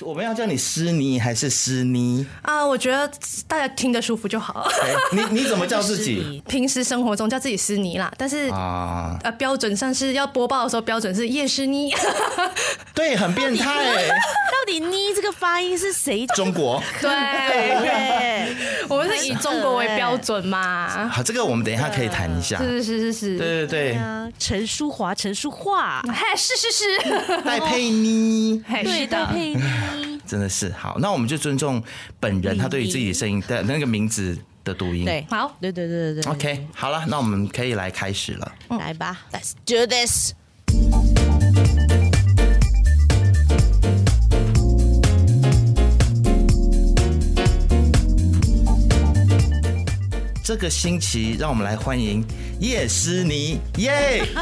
我们要叫你诗妮还是诗妮啊？我觉得大家听得舒服就好。你你怎么叫自己？平时生活中叫自己诗妮啦，但是啊，呃，标准上是要播报的时候标准是叶诗妮。对，很变态哎！到底“妮”这个发音是谁？中国。对，我们是以中国为标准嘛。好，这个我们等一下可以谈一下。是是是是是。对对对。陈淑华，陈淑桦。嗨，是是是。戴佩妮。对，戴佩妮。真的是好，那我们就尊重本人他对于自己的声音的那个名字的读音。对，好，对对对对对。OK，好了，那我们可以来开始了。来吧，Let's do this。这个星期，让我们来欢迎叶诗妮，耶！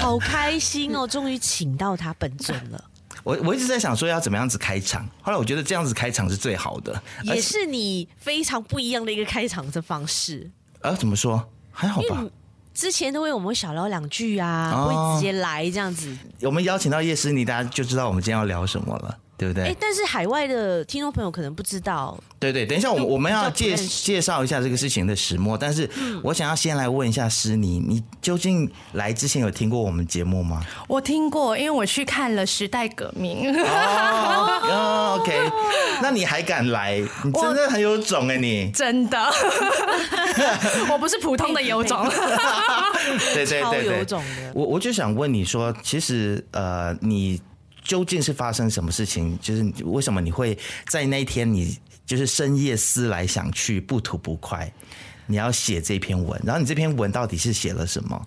好开心哦，终于请到他本尊了。我我一直在想说要怎么样子开场，后来我觉得这样子开场是最好的，也是你非常不一样的一个开场的方式。呃，怎么说？还好吧。之前都会我们小聊两句啊，哦、会直接来这样子。我们邀请到叶诗妮，大家就知道我们今天要聊什么了。对不对？哎，但是海外的听众朋友可能不知道。对对，等一下，我我们要介介绍一下这个事情的始末。但是，我想要先来问一下诗妮，你究竟来之前有听过我们节目吗？我听过，因为我去看了《时代革命》哦。哦，OK，那你还敢来？你真的很有种哎，你真的，我不是普通的有种。对对对对，有种的。我我就想问你说，其实呃，你。究竟是发生什么事情？就是为什么你会在那一天，你就是深夜思来想去，不吐不快，你要写这篇文？然后你这篇文到底是写了什么？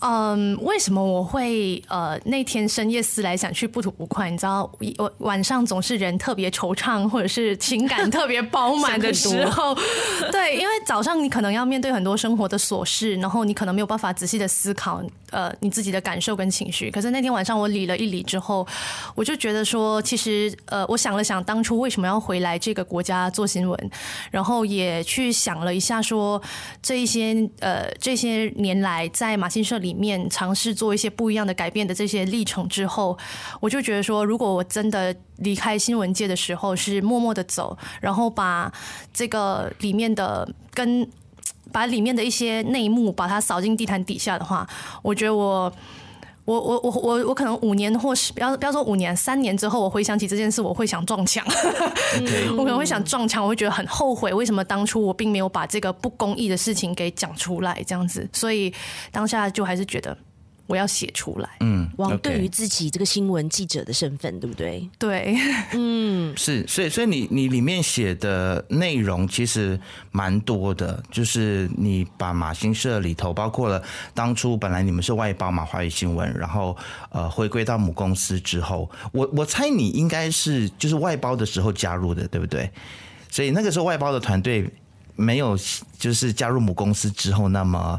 嗯，为什么我会呃那天深夜思来想去不吐不快？你知道，我晚上总是人特别惆怅，或者是情感特别饱满的时候。对，因为早上你可能要面对很多生活的琐事，然后你可能没有办法仔细的思考呃你自己的感受跟情绪。可是那天晚上我理了一理之后，我就觉得说，其实呃我想了想当初为什么要回来这个国家做新闻，然后也去想了一下说这一些呃这些年来在马新社里。里面尝试做一些不一样的改变的这些历程之后，我就觉得说，如果我真的离开新闻界的时候是默默的走，然后把这个里面的跟把里面的一些内幕把它扫进地毯底下的话，我觉得我我我我我我可能五年或是不要不要说五年，三年之后我回想起这件事，我会想撞墙，我可能会想撞墙，我会觉得很后悔，为什么当初我并没有把这个不公义的事情给讲出来，这样子，所以当下就还是觉得。我要写出来，嗯，王对于自己这个新闻记者的身份，对不对？对，嗯，是，所以，所以你你里面写的内容其实蛮多的，就是你把马新社里头，包括了当初本来你们是外包嘛，华语新闻，然后呃回归到母公司之后，我我猜你应该是就是外包的时候加入的，对不对？所以那个时候外包的团队没有就是加入母公司之后那么。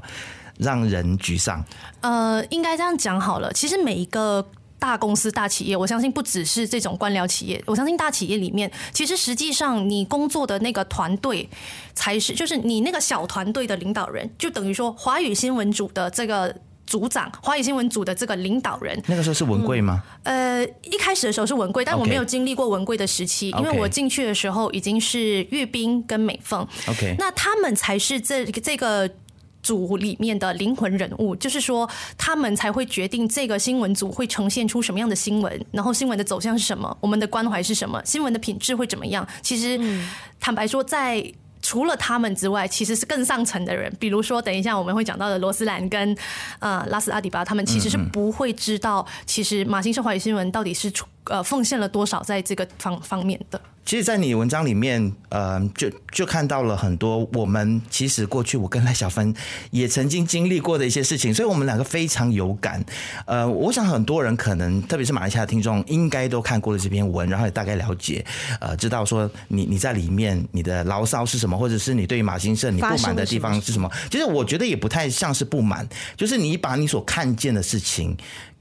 让人沮丧。呃，应该这样讲好了。其实每一个大公司、大企业，我相信不只是这种官僚企业。我相信大企业里面，其实实际上你工作的那个团队，才是就是你那个小团队的领导人，就等于说华语新闻组的这个组长，华语新闻组的这个领导人。那个时候是文贵吗？嗯，呃，一开始的时候是文贵，但我没有经历过文贵的时期.因为我进去的时候已经是阅兵跟美凤。OK，那他们才是这这个。组里面的灵魂人物，就是说他们才会决定这个新闻组会呈现出什么样的新闻，然后新闻的走向是什么，我们的关怀是什么，新闻的品质会怎么样。其实，坦白说，在除了他们之外，其实是更上层的人，比如说等一下我们会讲到的罗斯兰跟呃拉斯阿迪巴，他们其实是不会知道，其实马新社华语新闻到底是出呃奉献了多少在这个方方面的。其实，在你文章里面，呃，就就看到了很多我们其实过去我跟赖小芬也曾经经历过的一些事情，所以我们两个非常有感。呃，我想很多人可能，特别是马来西亚听众，应该都看过了这篇文，然后也大概了解，呃，知道说你你在里面你的牢骚是什么，或者是你对于马新社你不满的地方是什么。其实我觉得也不太像是不满，就是你把你所看见的事情。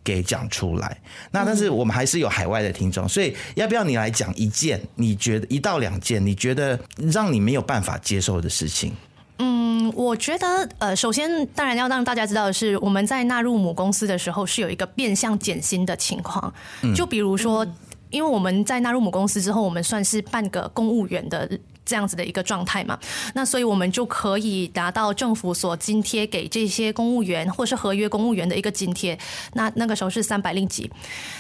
给讲出来，那但是我们还是有海外的听众，所以要不要你来讲一件你觉得一到两件你觉得让你没有办法接受的事情？嗯，我觉得呃，首先当然要让大家知道的是，我们在纳入母公司的时候是有一个变相减薪的情况，就比如说，因为我们在纳入母公司之后，我们算是半个公务员的。这样子的一个状态嘛，那所以我们就可以达到政府所津贴给这些公务员或是合约公务员的一个津贴。那那个时候是三百令吉。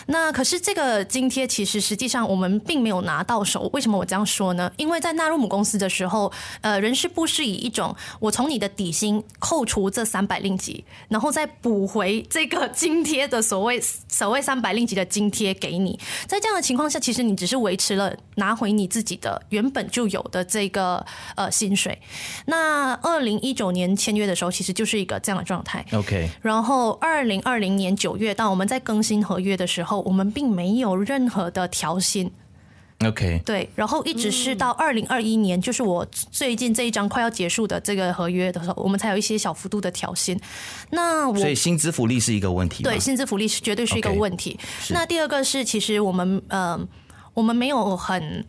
那可是这个津贴其实实际上我们并没有拿到手。为什么我这样说呢？因为在纳入母公司的时候，呃，人事部是以一种我从你的底薪扣除这三百令吉，然后再补回这个津贴的所谓所谓三百令吉的津贴给你。在这样的情况下，其实你只是维持了拿回你自己的原本就有的。的这个呃薪水，那二零一九年签约的时候，其实就是一个这样的状态。OK，然后二零二零年九月，当我们在更新合约的时候，我们并没有任何的调薪。OK，对，然后一直是到二零二一年，就是我最近这一张快要结束的这个合约的时候，我们才有一些小幅度的调薪。那我所以薪资福利是一个问题。对，薪资福利是绝对是一个问题。Okay, 那第二个是，其实我们呃，我们没有很。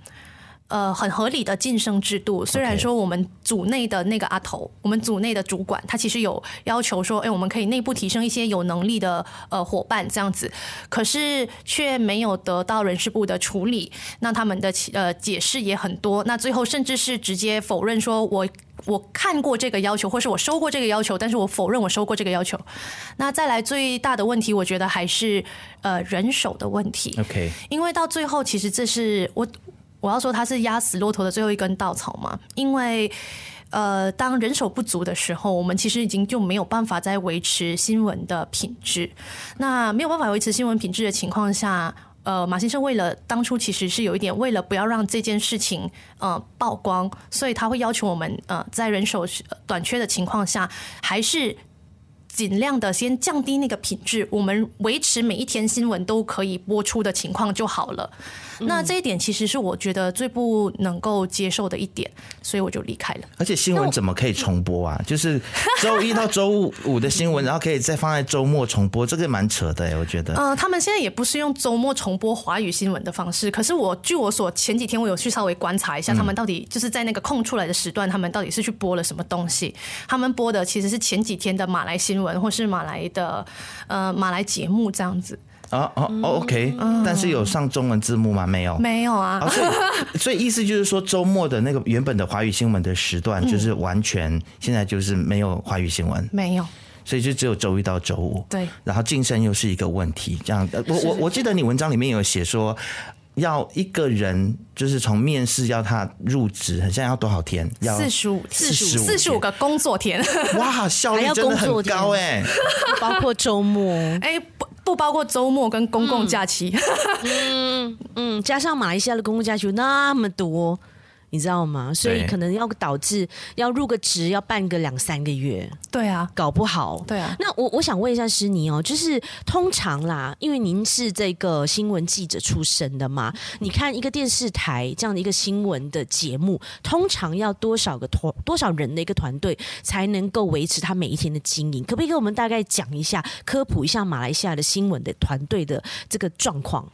呃，很合理的晋升制度。虽然说我们组内的那个阿头，我们组内的主管，他其实有要求说，哎，我们可以内部提升一些有能力的呃伙伴这样子，可是却没有得到人事部的处理。那他们的呃解释也很多，那最后甚至是直接否认说我我看过这个要求，或是我收过这个要求，但是我否认我收过这个要求。那再来最大的问题，我觉得还是呃人手的问题。OK，因为到最后，其实这是我。我要说它是压死骆驼的最后一根稻草嘛，因为呃，当人手不足的时候，我们其实已经就没有办法再维持新闻的品质。那没有办法维持新闻品质的情况下，呃，马先生为了当初其实是有一点为了不要让这件事情呃曝光，所以他会要求我们呃在人手短缺的情况下，还是尽量的先降低那个品质，我们维持每一天新闻都可以播出的情况就好了。那这一点其实是我觉得最不能够接受的一点，所以我就离开了。而且新闻怎么可以重播啊？就是周一到周五的新闻，然后可以再放在周末重播，这个蛮扯的哎，我觉得。呃，他们现在也不是用周末重播华语新闻的方式，可是我据我所前几天我有去稍微观察一下，他们到底就是在那个空出来的时段，他们到底是去播了什么东西？他们播的其实是前几天的马来新闻或是马来的呃马来节目这样子。啊哦哦，OK，但是有上中文字幕吗？没有，没有啊。所以 所以意思就是说，周末的那个原本的华语新闻的时段，就是完全现在就是没有华语新闻，没有。所以就只有周一到周五。对。然后晋升又是一个问题，这样。我我我记得你文章里面有写说，要一个人就是从面试要他入职，好像要多少天？要四十五，四十五，四十五个工作天。哇，效率真的很高哎，包括周末 哎不。不包括周末跟公共假期，嗯嗯，加上马来西亚的公共假期那么多。你知道吗？所以可能要导致要入个职要办个两三个月。对啊，搞不好。对啊。那我我想问一下诗妮哦，就是通常啦，因为您是这个新闻记者出身的嘛，你看一个电视台这样的一个新闻的节目，通常要多少个团多少人的一个团队才能够维持他每一天的经营？可不可以给我们大概讲一下，科普一下马来西亚的新闻的团队的这个状况？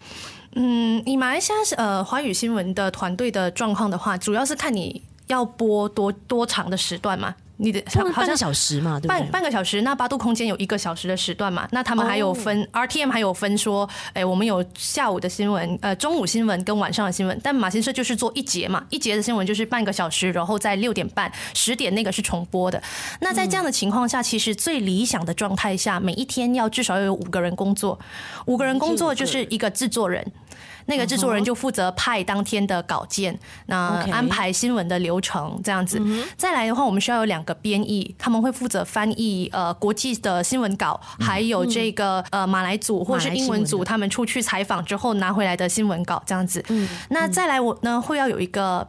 嗯，你马来西亚呃华语新闻的团队的状况的话，主要是看你要播多多长的时段嘛。你的好像半个小时嘛，对？半半个小时，那八度空间有一个小时的时段嘛？那他们还有分、oh. RTM 还有分说，哎、欸，我们有下午的新闻，呃，中午新闻跟晚上的新闻。但马新社就是做一节嘛，一节的新闻就是半个小时，然后在六点半、十点那个是重播的。那在这样的情况下，其实最理想的状态下，每一天要至少要有五个人工作，五个人工作就是一个制作人。那个制作人就负责派当天的稿件，那安排新闻的流程这样子。再来的话，我们需要有两个编译，他们会负责翻译呃国际的新闻稿，还有这个呃马来组或是英文组他们出去采访之后拿回来的新闻稿这样子。那再来我呢会要有一个。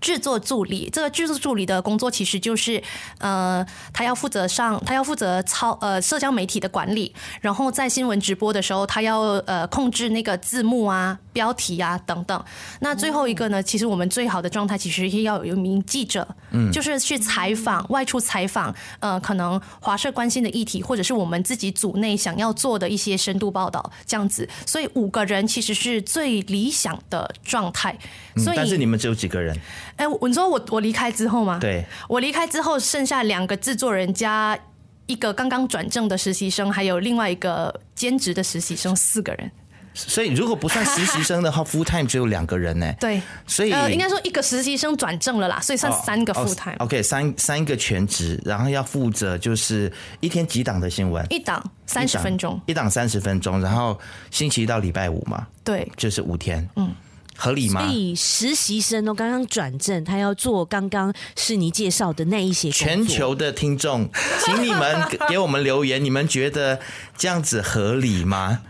制作助理，这个制作助理的工作其实就是，呃，他要负责上，他要负责操呃社交媒体的管理，然后在新闻直播的时候，他要呃控制那个字幕啊。标题啊等等。那最后一个呢，其实我们最好的状态其实也要有一名记者，嗯，就是去采访、外出采访，呃，可能华社关心的议题，或者是我们自己组内想要做的一些深度报道这样子。所以五个人其实是最理想的状态。所以，但是你们只有几个人？哎，你说我我离开之后吗？对，我离开之后剩下两个制作人加一个刚刚转正的实习生，还有另外一个兼职的实习生，四个人。所以如果不算实习生的话，full time 只有两个人呢。对，所以呃，应该说一个实习生转正了啦，所以算三个 full time。OK，三三个全职，然后要负责就是一天几档的新闻，一档三十分钟，一档三十分钟，然后星期一到礼拜五嘛，对，就是五天，嗯。合理吗？所以实习生哦，刚刚转正，他要做刚刚是你介绍的那一些。全球的听众，请你们给我们留言，你们觉得这样子合理吗？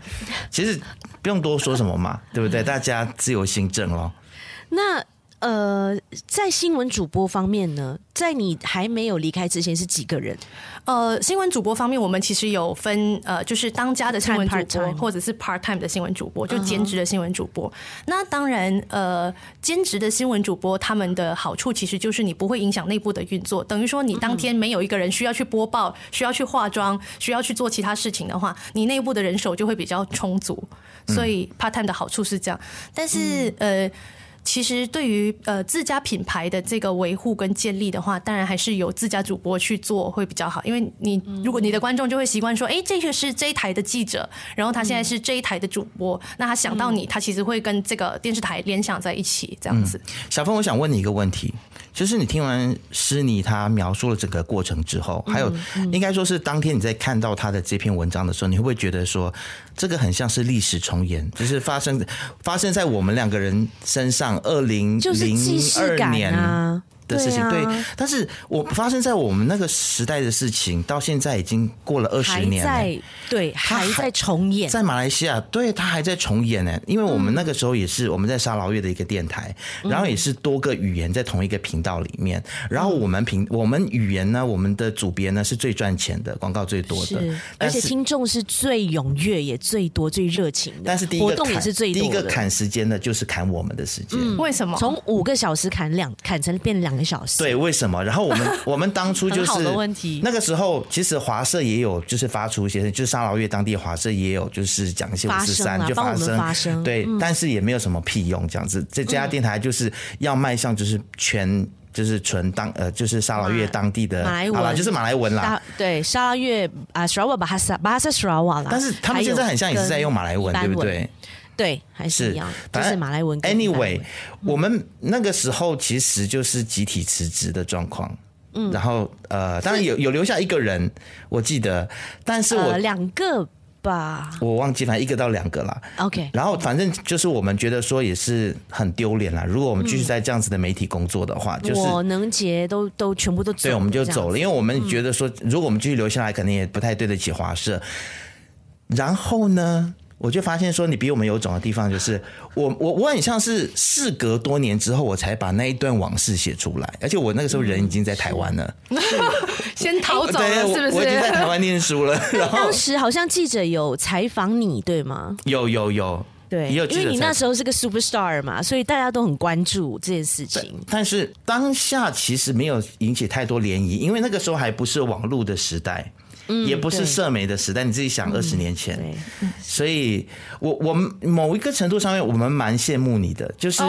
其实不用多说什么嘛，对不对？大家自由行政咯。那。呃，在新闻主播方面呢，在你还没有离开之前是几个人？呃，新闻主播方面，我们其实有分呃，就是当家的新闻主播，或者是 part time 的新闻主播，就兼职的新闻主播。Uh huh. 那当然，呃，兼职的新闻主播他们的好处其实就是你不会影响内部的运作，等于说你当天没有一个人需要去播报、需要去化妆、需要去做其他事情的话，你内部的人手就会比较充足。所以 part time 的好处是这样，但是呃。其实对于呃自家品牌的这个维护跟建立的话，当然还是由自家主播去做会比较好，因为你如果你的观众就会习惯说，哎，这个是这一台的记者，然后他现在是这一台的主播，那他想到你，他其实会跟这个电视台联想在一起，这样子。小峰，我想问你一个问题，就是你听完诗妮他描述了整个过程之后，还有应该说是当天你在看到他的这篇文章的时候，你会不会觉得说这个很像是历史重演，就是发生发生在我们两个人身上？二零零二年。的事情。对，啊、对，但是我发生在我们那个时代的事情，到现在已经过了二十年了，在。对，还在重演，在马来西亚，对，他还在重演呢。因为我们那个时候也是我们在沙劳越的一个电台，嗯、然后也是多个语言在同一个频道里面，然后我们频我们语言呢，我们的组别呢是最赚钱的，广告最多的，而且听众是最踊跃也最多最热情的，但是第一个活动也是最多，第一个砍时间的就是砍我们的时间，嗯、为什么？从五个小时砍两砍成变两。两个小时，对，为什么？然后我们 我们当初就是问题。那个时候，其实华社也有，就是发出一些，就是沙劳越当地华社也有，就是讲一些五十三就发生，发生对，嗯、但是也没有什么屁用，这样子。这家电台就是要迈向，就是全就是纯当呃，就是沙劳越当地的马来文，就是马来文啦。对，沙劳越啊，沙瓦巴哈萨巴哈萨沙拉瓦啦。但是他们现在很像也是在用马来文，对不对？对，还是一样，是就是马来文。Anyway，我们那个时候其实就是集体辞职的状况。嗯，然后呃，当然有有留下一个人，我记得，但是我两个吧，我忘记，反正一个到两个啦。OK，然后反正就是我们觉得说也是很丢脸啦。如果我们继续在这样子的媒体工作的话，就是我能结都都全部都走，对，我们就走了，因为我们觉得说，如果我们继续留下来，肯定也不太对得起华社。然后呢？我就发现说，你比我们有种的地方就是我我我很像是事隔多年之后，我才把那一段往事写出来，而且我那个时候人已经在台湾了，嗯、先逃走了，是不是？我已经在台湾念书了。然后当时好像记者有采访你，对吗？有有有，对，因为你那时候是个 super star 嘛，所以大家都很关注这件事情。但是当下其实没有引起太多涟漪，因为那个时候还不是网络的时代。也不是社媒的时代，你自己想，二十年前，所以我我们某一个程度上面，我们蛮羡慕你的，就是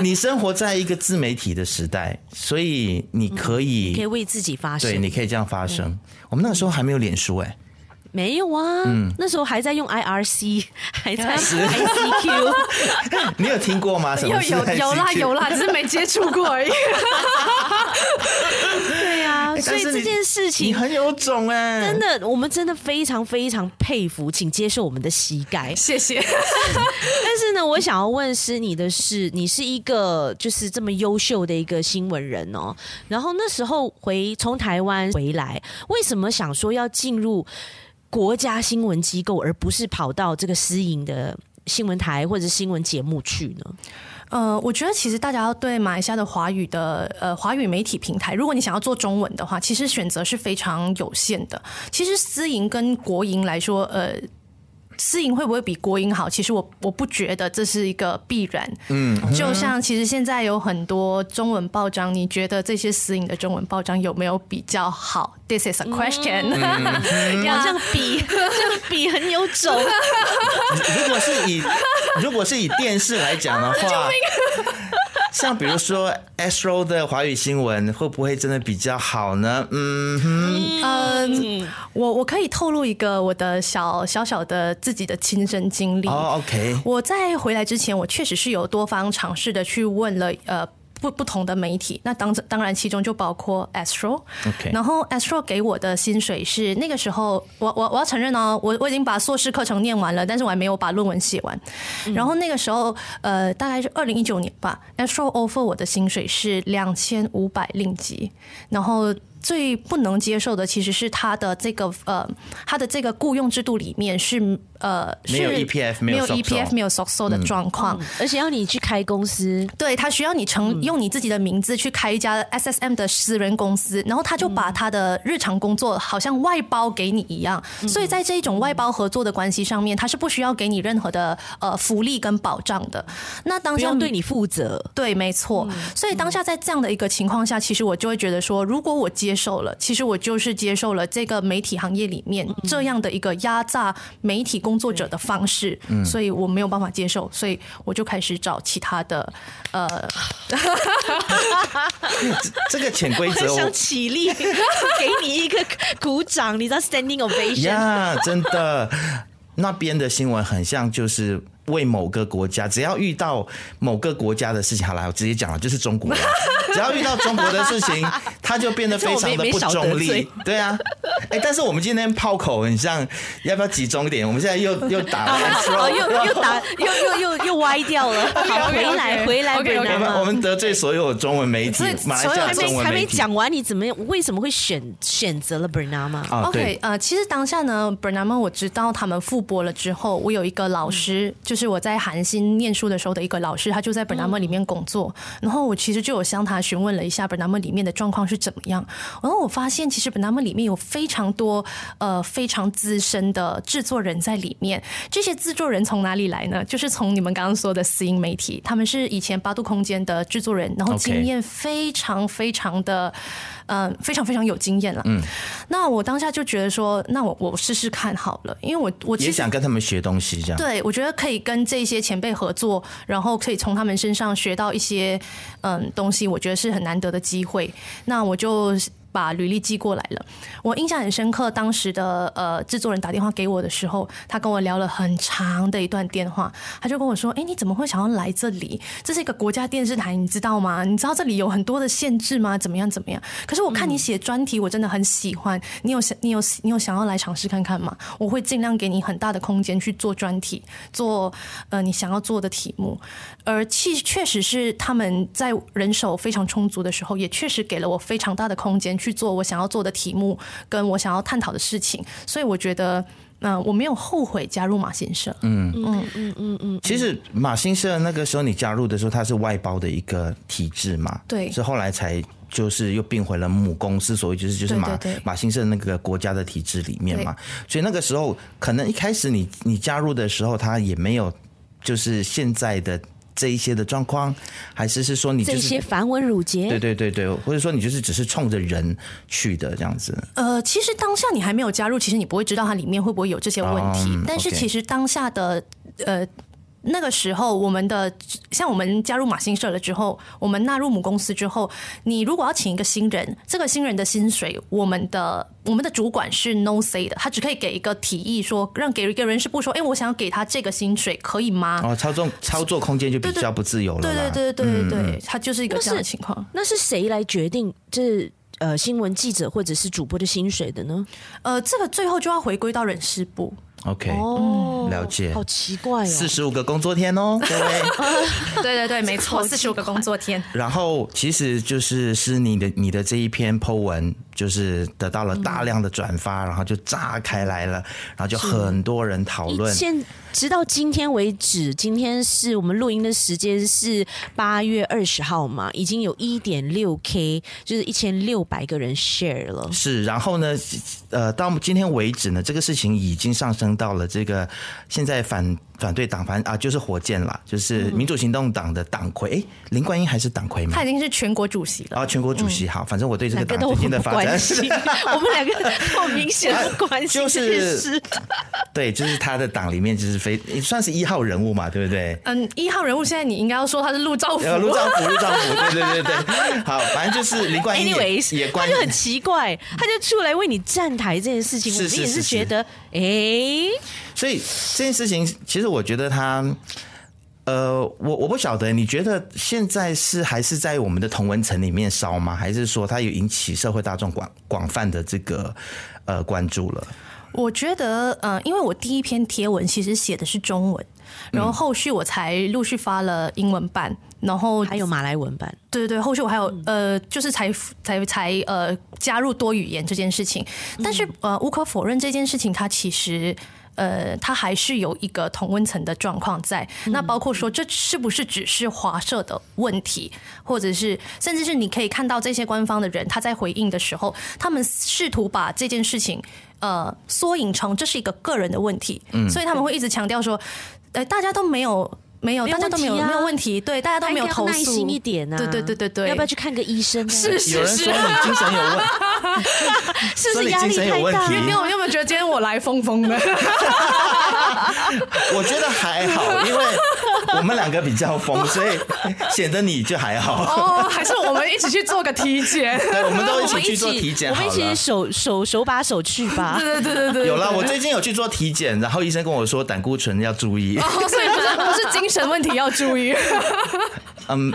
你生活在一个自媒体的时代，所以你可以可以为自己发声，对，你可以这样发声。我们那个时候还没有脸书，哎，没有啊，那时候还在用 IRC，还在 ICQ，你有听过吗？什么有有有啦有啦，只是没接触过而已。所以这件事情你很有种哎，真的，我们真的非常非常佩服，请接受我们的膝盖，谢谢。但是呢，我想要问诗你的是，你是一个就是这么优秀的一个新闻人哦，然后那时候回从台湾回来，为什么想说要进入国家新闻机构，而不是跑到这个私营的新闻台或者新闻节目去呢？呃，我觉得其实大家要对马来西亚的华语的呃华语媒体平台，如果你想要做中文的话，其实选择是非常有限的。其实私营跟国营来说，呃。私营会不会比国营好？其实我我不觉得这是一个必然。嗯，就像其实现在有很多中文报章，你觉得这些私营的中文报章有没有比较好？This is a question。要这样比，这样比很有种。如果是以如果是以电视来讲的话。像比如说 Astro 的华语新闻会不会真的比较好呢？嗯哼，嗯，我我可以透露一个我的小小小的自己的亲身经历。哦，OK。我在回来之前，我确实是有多方尝试的去问了呃。不不同的媒体，那当当然其中就包括 Astro。OK，然后 Astro 给我的薪水是那个时候，我我我要承认哦，我我已经把硕士课程念完了，但是我还没有把论文写完。然后那个时候，呃，大概是二零一九年吧，Astro offer 我的薪水是两千五百令吉，然后。最不能接受的其实是他的这个呃，他的这个雇佣制度里面是呃没有 EPF 没有 EPF 没有 SOCSO 的状况，而且要你去开公司，对，他需要你成用你自己的名字去开一家 SSM 的私人公司，然后他就把他的日常工作好像外包给你一样，所以在这一种外包合作的关系上面，他是不需要给你任何的呃福利跟保障的。那当下对你负责，对，没错。所以当下在这样的一个情况下，其实我就会觉得说，如果我接接受了，其实我就是接受了这个媒体行业里面这样的一个压榨媒体工作者的方式，嗯、所以我没有办法接受，所以我就开始找其他的呃，这个潜规则，我想起立 给你一个鼓掌，你知道 standing ovation 呀，yeah, 真的，那边的新闻很像就是。为某个国家，只要遇到某个国家的事情，好了，我直接讲了，就是中国了。只要遇到中国的事情，他就变得非常的不中立。对啊，哎、欸，但是我们今天炮口很像，要不要集中一点？我们现在又又打了，又又打，又又又又歪掉了。好，回来回来，回来。我们得罪所有中文媒体，马来西亚中文媒体。还没讲完，你怎么为什么会选选择了 Bernama？啊、OK，呃，其实当下呢，Bernama 我知道他们复播了之后，我有一个老师就。就是我在韩星念书的时候的一个老师，他就在 Bernama 里面工作。然后我其实就有向他询问了一下 Bernama 里面的状况是怎么样。然后我发现，其实 Bernama 里面有非常多呃非常资深的制作人在里面。这些制作人从哪里来呢？就是从你们刚刚说的私营媒体，他们是以前八度空间的制作人，然后经验非常非常的。嗯、呃，非常非常有经验了。嗯，那我当下就觉得说，那我我试试看好了，因为我我也想跟他们学东西，这样。对，我觉得可以跟这些前辈合作，然后可以从他们身上学到一些嗯东西，我觉得是很难得的机会。那我就。把履历寄过来了，我印象很深刻。当时的呃制作人打电话给我的时候，他跟我聊了很长的一段电话。他就跟我说：“哎，你怎么会想要来这里？这是一个国家电视台，你知道吗？你知道这里有很多的限制吗？怎么样怎么样？可是我看你写专题，我真的很喜欢。你有想，你有你有想要来尝试看看吗？我会尽量给你很大的空间去做专题，做呃你想要做的题目。而其确实是他们在人手非常充足的时候，也确实给了我非常大的空间。”去做我想要做的题目，跟我想要探讨的事情，所以我觉得，嗯、呃，我没有后悔加入马新社。嗯嗯嗯嗯嗯。其实马新社那个时候你加入的时候，它是外包的一个体制嘛，对，是后来才就是又并回了母公司，所以就是就是马马新社那个国家的体制里面嘛，所以那个时候可能一开始你你加入的时候，它也没有就是现在的。这一些的状况，还是是说你、就是、这些繁文缛节？对对对对，或者说你就是只是冲着人去的这样子。呃，其实当下你还没有加入，其实你不会知道它里面会不会有这些问题。嗯、但是其实当下的呃。那个时候，我们的像我们加入马新社了之后，我们纳入母公司之后，你如果要请一个新人，这个新人的薪水，我们的我们的主管是 no say 的，他只可以给一个提议说，让给一个人事部说，哎，我想要给他这个薪水，可以吗？哦，操纵操作空间就比较不自由了。对对对对对对对，他就是一个这样的情况。那是谁来决定这呃新闻记者或者是主播的薪水的呢？呃，这个最后就要回归到人事部。OK，哦，了解。好奇怪哦，四十五个工作天哦，各位。对对对，没错，四十五个工作天。然后，其实就是是你的你的这一篇 Po 文就是得到了大量的转发，然后就炸开来了，然后就很多人讨论。现直到今天为止，今天是我们录音的时间是八月二十号嘛，已经有一点六 K，就是一千六百个人 share 了。是，然后呢，呃，到今天为止呢，这个事情已经上升到了这个现在反。反对党反啊，就是火箭啦，就是民主行动党的党魁。林冠英还是党魁吗？他已经是全国主席了。啊，全国主席好，反正我对这个党最近的发展，我们两个好明显的关系，就是对，就是他的党里面就是非算是一号人物嘛，对不对？嗯，一号人物现在你应该要说他是陆兆福，陆兆福，陆兆福，对对对对。好，反正就是林冠英也，Anyways, 也关，他就很奇怪，他就出来为你站台这件事情，我们也是觉得，哎。所以这件事情，其实我觉得他，呃，我我不晓得，你觉得现在是还是在我们的同文层里面烧吗？还是说它有引起社会大众广广泛的这个呃关注了？我觉得，嗯、呃，因为我第一篇贴文其实写的是中文，然后后续我才陆续发了英文版，然后还有马来文版。对对对，后续我还有呃，就是才才才呃加入多语言这件事情。但是呃，无可否认这件事情，它其实。呃，它还是有一个同温层的状况在。那包括说，这是不是只是华社的问题，或者是甚至是你可以看到这些官方的人他在回应的时候，他们试图把这件事情呃缩影成这是一个个人的问题，嗯所以他们会一直强调说，呃，大家都没有。没有，大家都没有没有问题，对，大家都没有投诉。耐心一点啊，对对对对对，要不要去看个医生？是是是，有人说你精神有问题，是不是压力太大？你有有没有觉得今天我来疯疯的？我觉得还好，因为 我们两个比较疯，所以显得你就还好。哦，还是我们一起去做个体检？对，我们都一起去做体检，我们一起手手手把手去吧。对对对对对，有啦，我最近有去做体检，然后医生跟我说胆固醇要注意。哦，所以不是不是精神。问题要注意。嗯，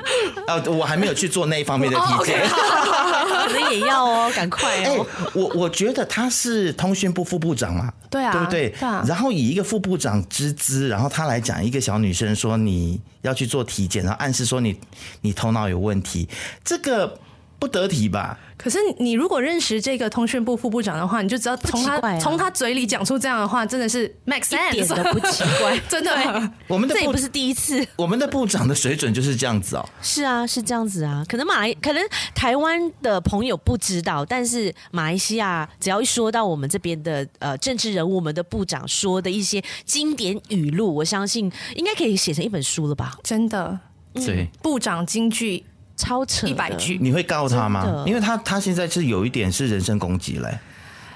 呃，我还没有去做那一方面的体检，可能也要哦，赶快哦。欸、我我觉得他是通讯部副部长嘛，对啊，对不对？然后以一个副部长之资，然后他来讲一个小女生说你要去做体检，然后暗示说你你头脑有问题，这个。不得体吧？可是你如果认识这个通讯部副部长的话，你就知道从他从他嘴里讲出这样的话，真的是 make sense，一点都不奇怪，真的。我们的这也不是第一次，我们的部长的水准就是这样子哦。是啊，是这样子啊。可能马来，可能台湾的朋友不知道，但是马来西亚只要一说到我们这边的呃政治人物，我们的部长说的一些经典语录，我相信应该可以写成一本书了吧？真的，对，部长金句。超扯一百句，你会告他吗？因为他他现在是有一点是人身攻击嘞，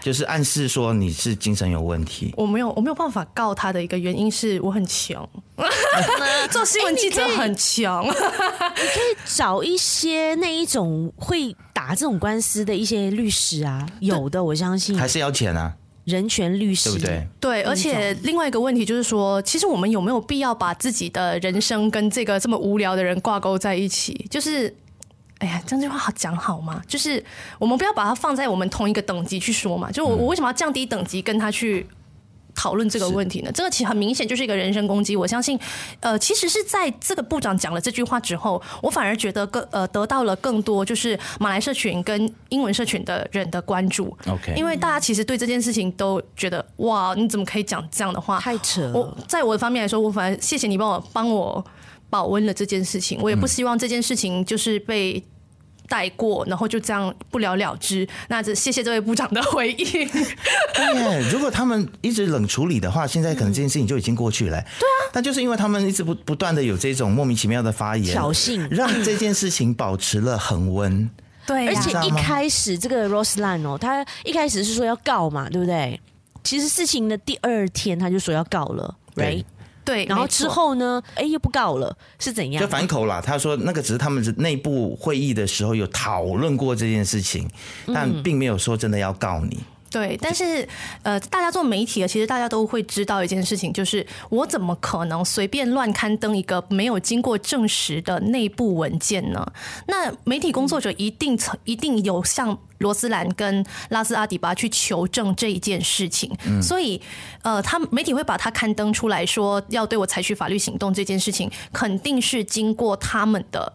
就是暗示说你是精神有问题。我没有我没有办法告他的一个原因是我很穷，做新闻记者很穷。你可以找一些那一种会打这种官司的一些律师啊，有的我相信还是要钱啊。人权律师，对不对？对，而且另外一个问题就是说，其实我们有没有必要把自己的人生跟这个这么无聊的人挂钩在一起？就是，哎呀，这样句话好讲好吗？就是我们不要把它放在我们同一个等级去说嘛。就我我为什么要降低等级跟他去？讨论这个问题呢？这个其实很明显就是一个人身攻击。我相信，呃，其实是在这个部长讲了这句话之后，我反而觉得更呃得到了更多就是马来社群跟英文社群的人的关注。OK，因为大家其实对这件事情都觉得哇，你怎么可以讲这样的话？太扯。我在我的方面来说，我反而谢谢你帮我帮我保温了这件事情。我也不希望这件事情就是被。带过，然后就这样不了了之。那这谢谢这位部长的回应。对，如果他们一直冷处理的话，现在可能这件事情就已经过去了。对啊，但就是因为他们一直不不断的有这种莫名其妙的发言挑衅，让这件事情保持了恒温。对，而且一开始这个 Roslan 哦，他一开始是说要告嘛，对不对？其实事情的第二天他就说要告了，right？对，然后之后呢？哎，又不告了，是怎样？就反口了。他说那个只是他们内部会议的时候有讨论过这件事情，但并没有说真的要告你。对，但是呃，大家做媒体的，其实大家都会知道一件事情，就是我怎么可能随便乱刊登一个没有经过证实的内部文件呢？那媒体工作者一定曾一定有向罗斯兰跟拉斯阿迪巴去求证这一件事情，所以呃，他媒体会把它刊登出来说要对我采取法律行动这件事情，肯定是经过他们的。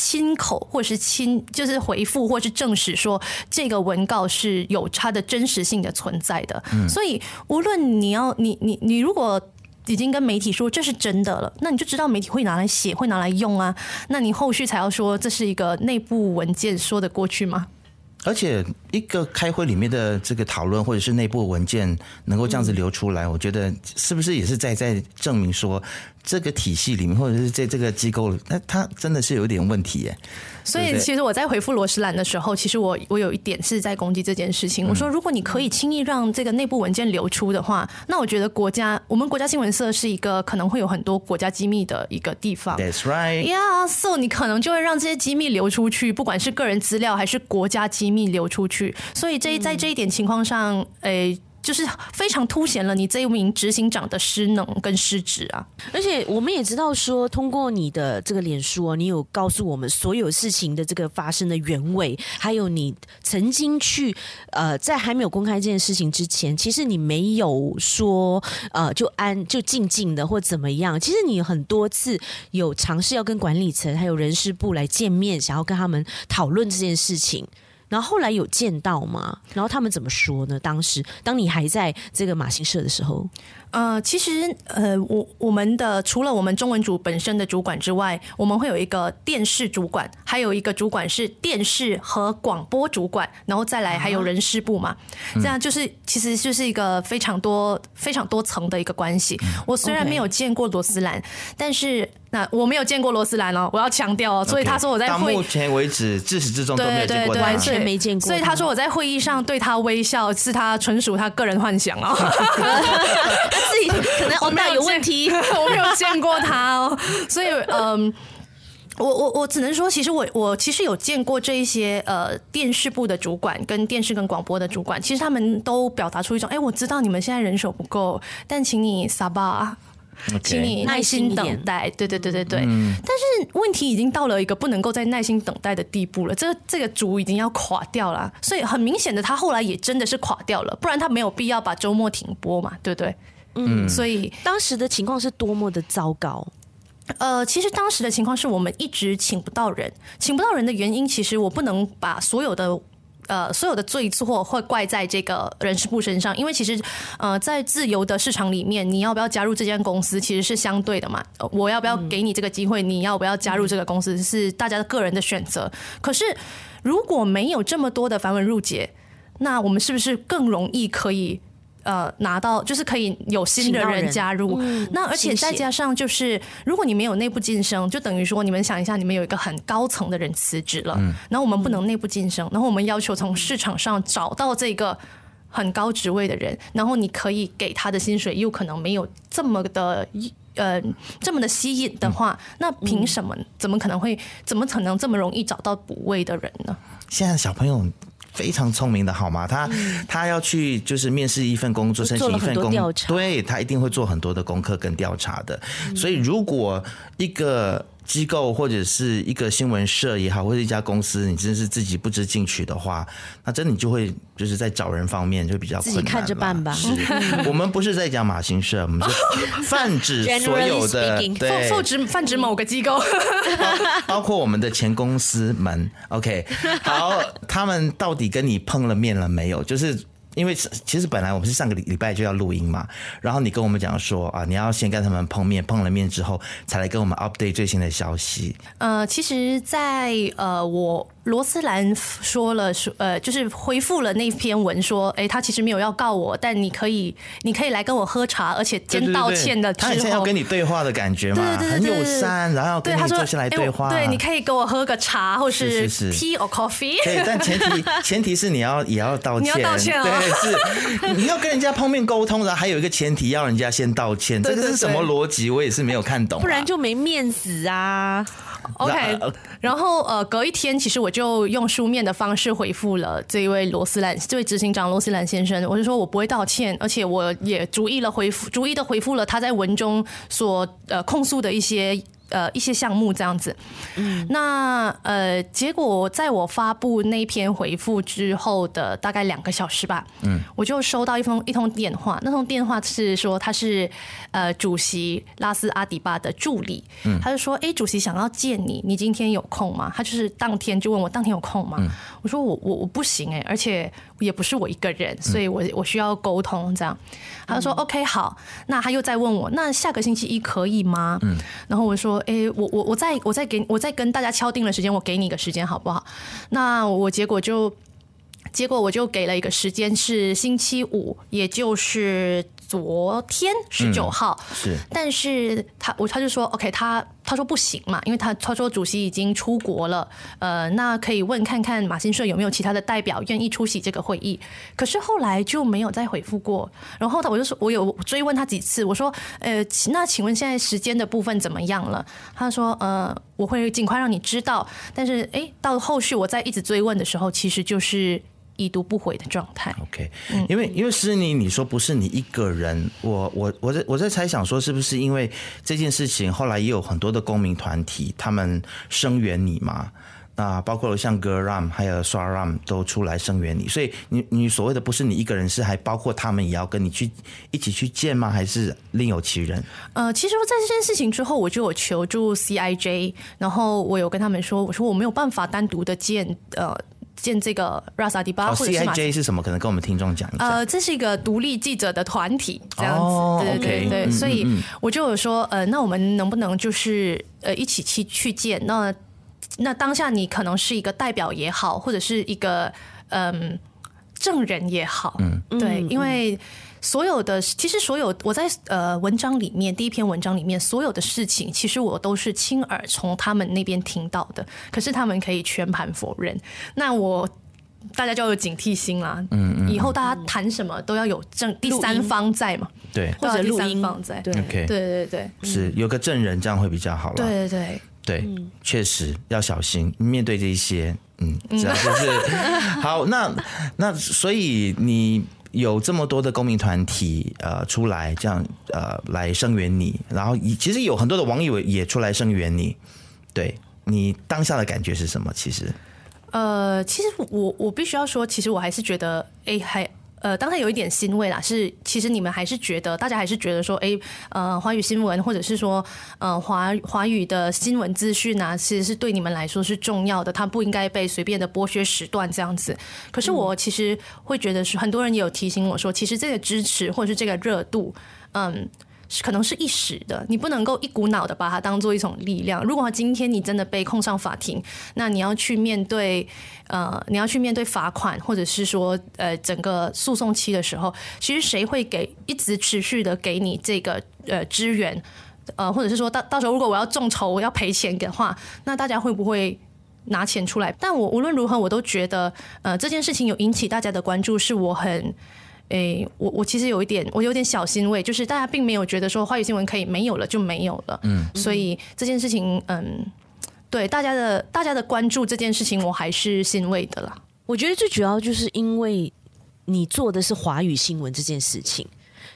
亲口或是亲就是回复或是证实说这个文告是有它的真实性的存在的。嗯、所以无论你要你你你如果已经跟媒体说这是真的了，那你就知道媒体会拿来写，会拿来用啊。那你后续才要说这是一个内部文件说得过去吗？而且一个开会里面的这个讨论或者是内部文件能够这样子流出来，我觉得是不是也是在在证明说这个体系里面或者是在这个机构，那他真的是有点问题耶。所以其实我在回复罗斯兰的时候，其实我我有一点是在攻击这件事情。我说，如果你可以轻易让这个内部文件流出的话，那我觉得国家我们国家新闻社是一个可能会有很多国家机密的一个地方。That's right. Yeah, so 你可能就会让这些机密流出去，不管是个人资料还是国家机密流出去。所以这在这一点情况上，诶。就是非常凸显了你这一名执行长的失能跟失职啊！而且我们也知道说，通过你的这个脸书，你有告诉我们所有事情的这个发生的原委，还有你曾经去呃，在还没有公开这件事情之前，其实你没有说呃，就安就静静的或怎么样。其实你很多次有尝试要跟管理层还有人事部来见面，想要跟他们讨论这件事情。然后后来有见到吗？然后他们怎么说呢？当时当你还在这个马新社的时候。呃，其实呃，我我们的除了我们中文组本身的主管之外，我们会有一个电视主管，还有一个主管是电视和广播主管，然后再来还有人事部嘛，这样就是其实就是一个非常多非常多层的一个关系。我虽然没有见过罗斯兰，但是那我没有见过罗斯兰哦，我要强调哦，所以他说我在会到目前为止自始至终都没有见过他，完全没见过，所以他说我在会议上对他微笑，是他纯属他个人幻想哦。自己可能哦，那有问题，我没有见过他哦，所以嗯，我我我只能说，其实我我其实有见过这一些呃电视部的主管跟电视跟广播的主管，其实他们都表达出一种，哎，我知道你们现在人手不够，但请你撒巴，okay, 请你耐心等待，对对对对对。嗯、但是问题已经到了一个不能够再耐心等待的地步了，这这个组已经要垮掉了，所以很明显的，他后来也真的是垮掉了，不然他没有必要把周末停播嘛，对不对？嗯，所以当时的情况是多么的糟糕。呃，其实当时的情况是我们一直请不到人，请不到人的原因，其实我不能把所有的呃所有的罪错会怪在这个人事部身上，因为其实呃在自由的市场里面，你要不要加入这间公司其实是相对的嘛。我要不要给你这个机会，你要不要加入这个公司是大家的个人的选择。可是如果没有这么多的繁文缛节，那我们是不是更容易可以？呃，拿到就是可以有新的人加入，嗯、那而且再加上就是，如果你没有内部晋升，就等于说你们想一下，你们有一个很高层的人辞职了，嗯、然后我们不能内部晋升，然后我们要求从市场上找到这个很高职位的人，然后你可以给他的薪水又可能没有这么的呃这么的吸引的话，那凭什么？怎么可能会？怎么可能这么容易找到补位的人呢？现在小朋友。非常聪明的好吗？他他要去就是面试一份工作，申请一份工作，对，他一定会做很多的功课跟调查的。所以如果一个机构或者是一个新闻社也好，或者一家公司，你真是自己不知进取的话，那真的你就会就是在找人方面就比较困难。自己看着办吧。是，我们不是在讲马新社，我们是泛指所有的，对，泛指泛指某个机构，包括我们的前公司们。OK，好，他们到底跟你碰了面了没有？就是。因为其实本来我们是上个礼拜就要录音嘛，然后你跟我们讲说啊，你要先跟他们碰面，碰了面之后才来跟我们 update 最新的消息。呃，其实在，在呃我。罗斯兰说了说，呃，就是回复了那篇文说，哎，他其实没有要告我，但你可以，你可以来跟我喝茶，而且先道歉的之后，他现在要跟你对话的感觉嘛，很友善，然后跟你坐下来对话。对，你可以跟我喝个茶，或是 tea or coffee。对，但前提前提是你要也要道歉，你要道歉哦。对，是你要跟人家碰面沟通，然后还有一个前提要人家先道歉，这个是什么逻辑？我也是没有看懂，不然就没面子啊。OK，然后呃，隔一天，其实我就就用书面的方式回复了这一位罗斯兰，这位执行长罗斯兰先生。我就说我不会道歉，而且我也逐一了回复，逐一的回复了他在文中所呃控诉的一些呃一些项目这样子。嗯，那呃结果在我发布那篇回复之后的大概两个小时吧，嗯，我就收到一封一通电话，那通电话是说他是呃主席拉斯阿迪巴的助理，嗯，他就说哎、欸、主席想要见你，你今天有空吗？他就是当天就问我当天有空吗？嗯、我说我我我不行哎、欸，而且也不是我一个人，所以我我需要沟通这样。他就说 OK 好，那他又再问我，那下个星期一可以吗？嗯，然后我说哎、欸、我我我再我再给我再跟大家敲定了时间，我给你一个时间好不好？那我结果就结果我就给了一个时间是星期五，也就是。昨天十九号、嗯、是，但是他我他就说 OK，他他说不行嘛，因为他他说主席已经出国了，呃，那可以问看看马新社有没有其他的代表愿意出席这个会议，可是后来就没有再回复过，然后他我就说我有追问他几次，我说呃，那请问现在时间的部分怎么样了？他说呃，我会尽快让你知道，但是哎，到后续我再一直追问的时候，其实就是。已读不回的状态。OK，因为因为诗妮，你说不是你一个人，我我我在我在猜想说，是不是因为这件事情后来也有很多的公民团体他们声援你嘛？那，包括像 Geram 还有 Swaram 都出来声援你，所以你你所谓的不是你一个人，是还包括他们也要跟你去一起去见吗？还是另有其人？呃，其实在这件事情之后，我就有求助 CIJ，然后我有跟他们说，我说我没有办法单独的见呃。见这个 Ras Adiba 或者是 CIJ 是什么？可能跟我们听众讲一下。呃，这是一个独立记者的团体，这样子。Oh, 对对对.所以我就有说，呃，那我们能不能就是呃一起去去见？那那当下你可能是一个代表也好，或者是一个嗯证人也好，嗯，对，因为。所有的其实所有我在呃文章里面第一篇文章里面所有的事情，其实我都是亲耳从他们那边听到的。可是他们可以全盘否认，那我大家就要有警惕心啦。嗯嗯，以后大家谈什么都要有证第三方在嘛，对，或者录音方在，对，OK，对对对，是有个证人这样会比较好了。对对对对，确实要小心面对这一些，嗯，这样就是好。那那所以你。有这么多的公民团体呃出来这样呃来声援你，然后其实有很多的网友也出来声援你，对，你当下的感觉是什么？其实，呃，其实我我必须要说，其实我还是觉得，哎，还。呃，当然有一点欣慰啦，是其实你们还是觉得，大家还是觉得说，哎，呃，华语新闻或者是说，呃，华华语的新闻资讯呢，其实是对你们来说是重要的，它不应该被随便的剥削时段这样子。可是我其实会觉得是很多人也有提醒我说，其实这个支持或者是这个热度，嗯。可能是一时的，你不能够一股脑的把它当做一种力量。如果今天你真的被控上法庭，那你要去面对呃，你要去面对罚款，或者是说呃整个诉讼期的时候，其实谁会给一直持续的给你这个呃支援？呃，或者是说到到时候如果我要众筹我要赔钱的话，那大家会不会拿钱出来？但我无论如何，我都觉得呃这件事情有引起大家的关注，是我很。诶、欸，我我其实有一点，我有点小欣慰，就是大家并没有觉得说华语新闻可以没有了就没有了，嗯，所以这件事情，嗯，对大家的大家的关注这件事情，我还是欣慰的啦。我觉得最主要就是因为你做的是华语新闻这件事情，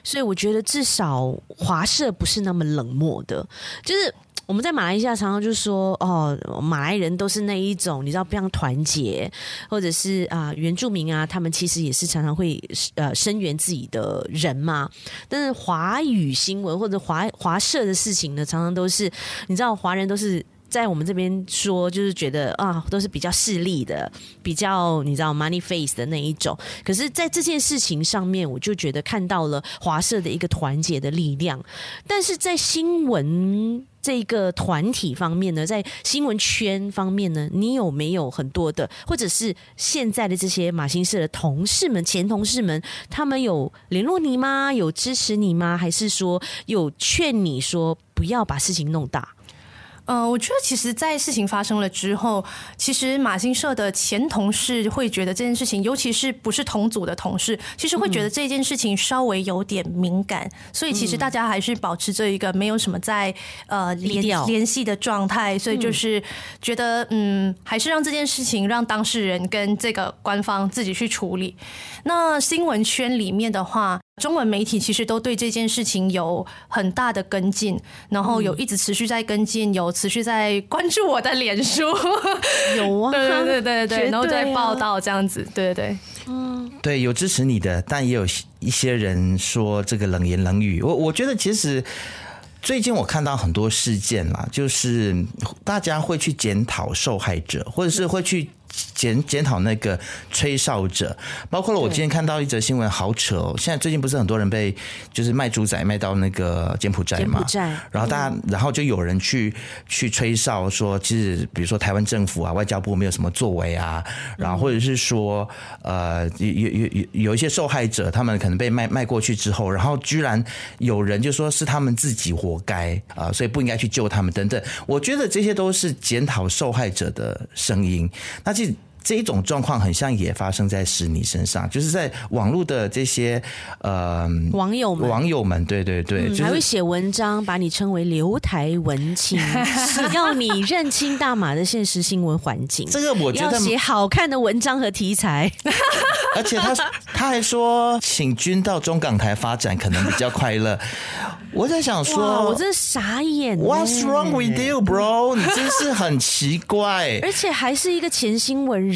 所以我觉得至少华社不是那么冷漠的，就是。我们在马来西亚常常就说哦，马来人都是那一种，你知道非常团结，或者是啊、原住民啊，他们其实也是常常会呃声援自己的人嘛。但是华语新闻或者华华社的事情呢，常常都是你知道华人都是。在我们这边说，就是觉得啊，都是比较势利的，比较你知道 money face 的那一种。可是，在这件事情上面，我就觉得看到了华社的一个团结的力量。但是在新闻这个团体方面呢，在新闻圈方面呢，你有没有很多的，或者是现在的这些马新社的同事们、前同事们，他们有联络你吗？有支持你吗？还是说有劝你说不要把事情弄大？呃，我觉得其实，在事情发生了之后，其实马新社的前同事会觉得这件事情，尤其是不是同组的同事，其实会觉得这件事情稍微有点敏感，所以其实大家还是保持着一个没有什么在呃联联系的状态，所以就是觉得嗯，还是让这件事情让当事人跟这个官方自己去处理。那新闻圈里面的话，中文媒体其实都对这件事情有很大的跟进，然后有一直持续在跟进，有持续在关注我的脸书，有啊，对对对对对，啊、然后在报道这样子，对对对，嗯，对，有支持你的，但也有一些人说这个冷言冷语。我我觉得其实最近我看到很多事件啦，就是大家会去检讨受害者，或者是会去。检检讨那个吹哨者，包括了我今天看到一则新闻，好扯哦！现在最近不是很多人被就是卖猪仔卖到那个柬埔寨嘛？柬埔寨，然后大家，然后就有人去去吹哨说，其实比如说台湾政府啊、外交部没有什么作为啊，然后或者是说，呃，有有有有一些受害者，他们可能被卖卖过去之后，然后居然有人就说是他们自己活该啊，所以不应该去救他们等等。我觉得这些都是检讨受害者的声音。那 actually 这一种状况很像也发生在史尼身上，就是在网络的这些呃网友们，网友们，对对对，还会写文章把你称为留台文青，要你认清大马的现实新闻环境。这个我觉得写好看的文章和题材，而且他他还说请君到中港台发展可能比较快乐。我在想说，我真傻眼。What's wrong with you, bro？你真是很奇怪，而且还是一个前新闻人。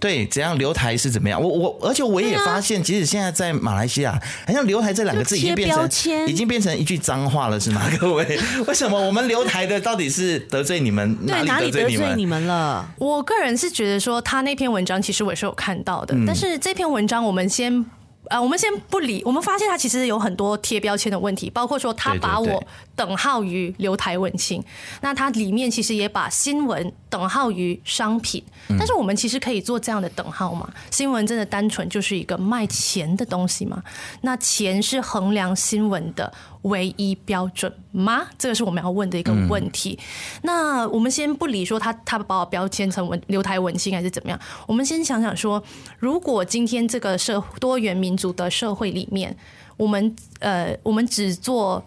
对，怎样留台是怎么样？我我，而且我也发现，即使现在在马来西亚，好像留台这两个字已经变成已经变成一句脏话了，是吗？各位，为什么我们留台的到底是得罪你们？对，哪里得罪你们了？我个人是觉得说，他那篇文章其实我也是有看到的，嗯、但是这篇文章我们先。呃，我们先不理。我们发现他其实有很多贴标签的问题，包括说他把我等号于留台文青，那他里面其实也把新闻等号于商品。但是我们其实可以做这样的等号吗？新闻真的单纯就是一个卖钱的东西吗？那钱是衡量新闻的唯一标准吗？这个是我们要问的一个问题。那我们先不理说他他把我标签成文留台文青还是怎么样，我们先想想说，如果今天这个社多元民族的社会里面，我们呃我们只做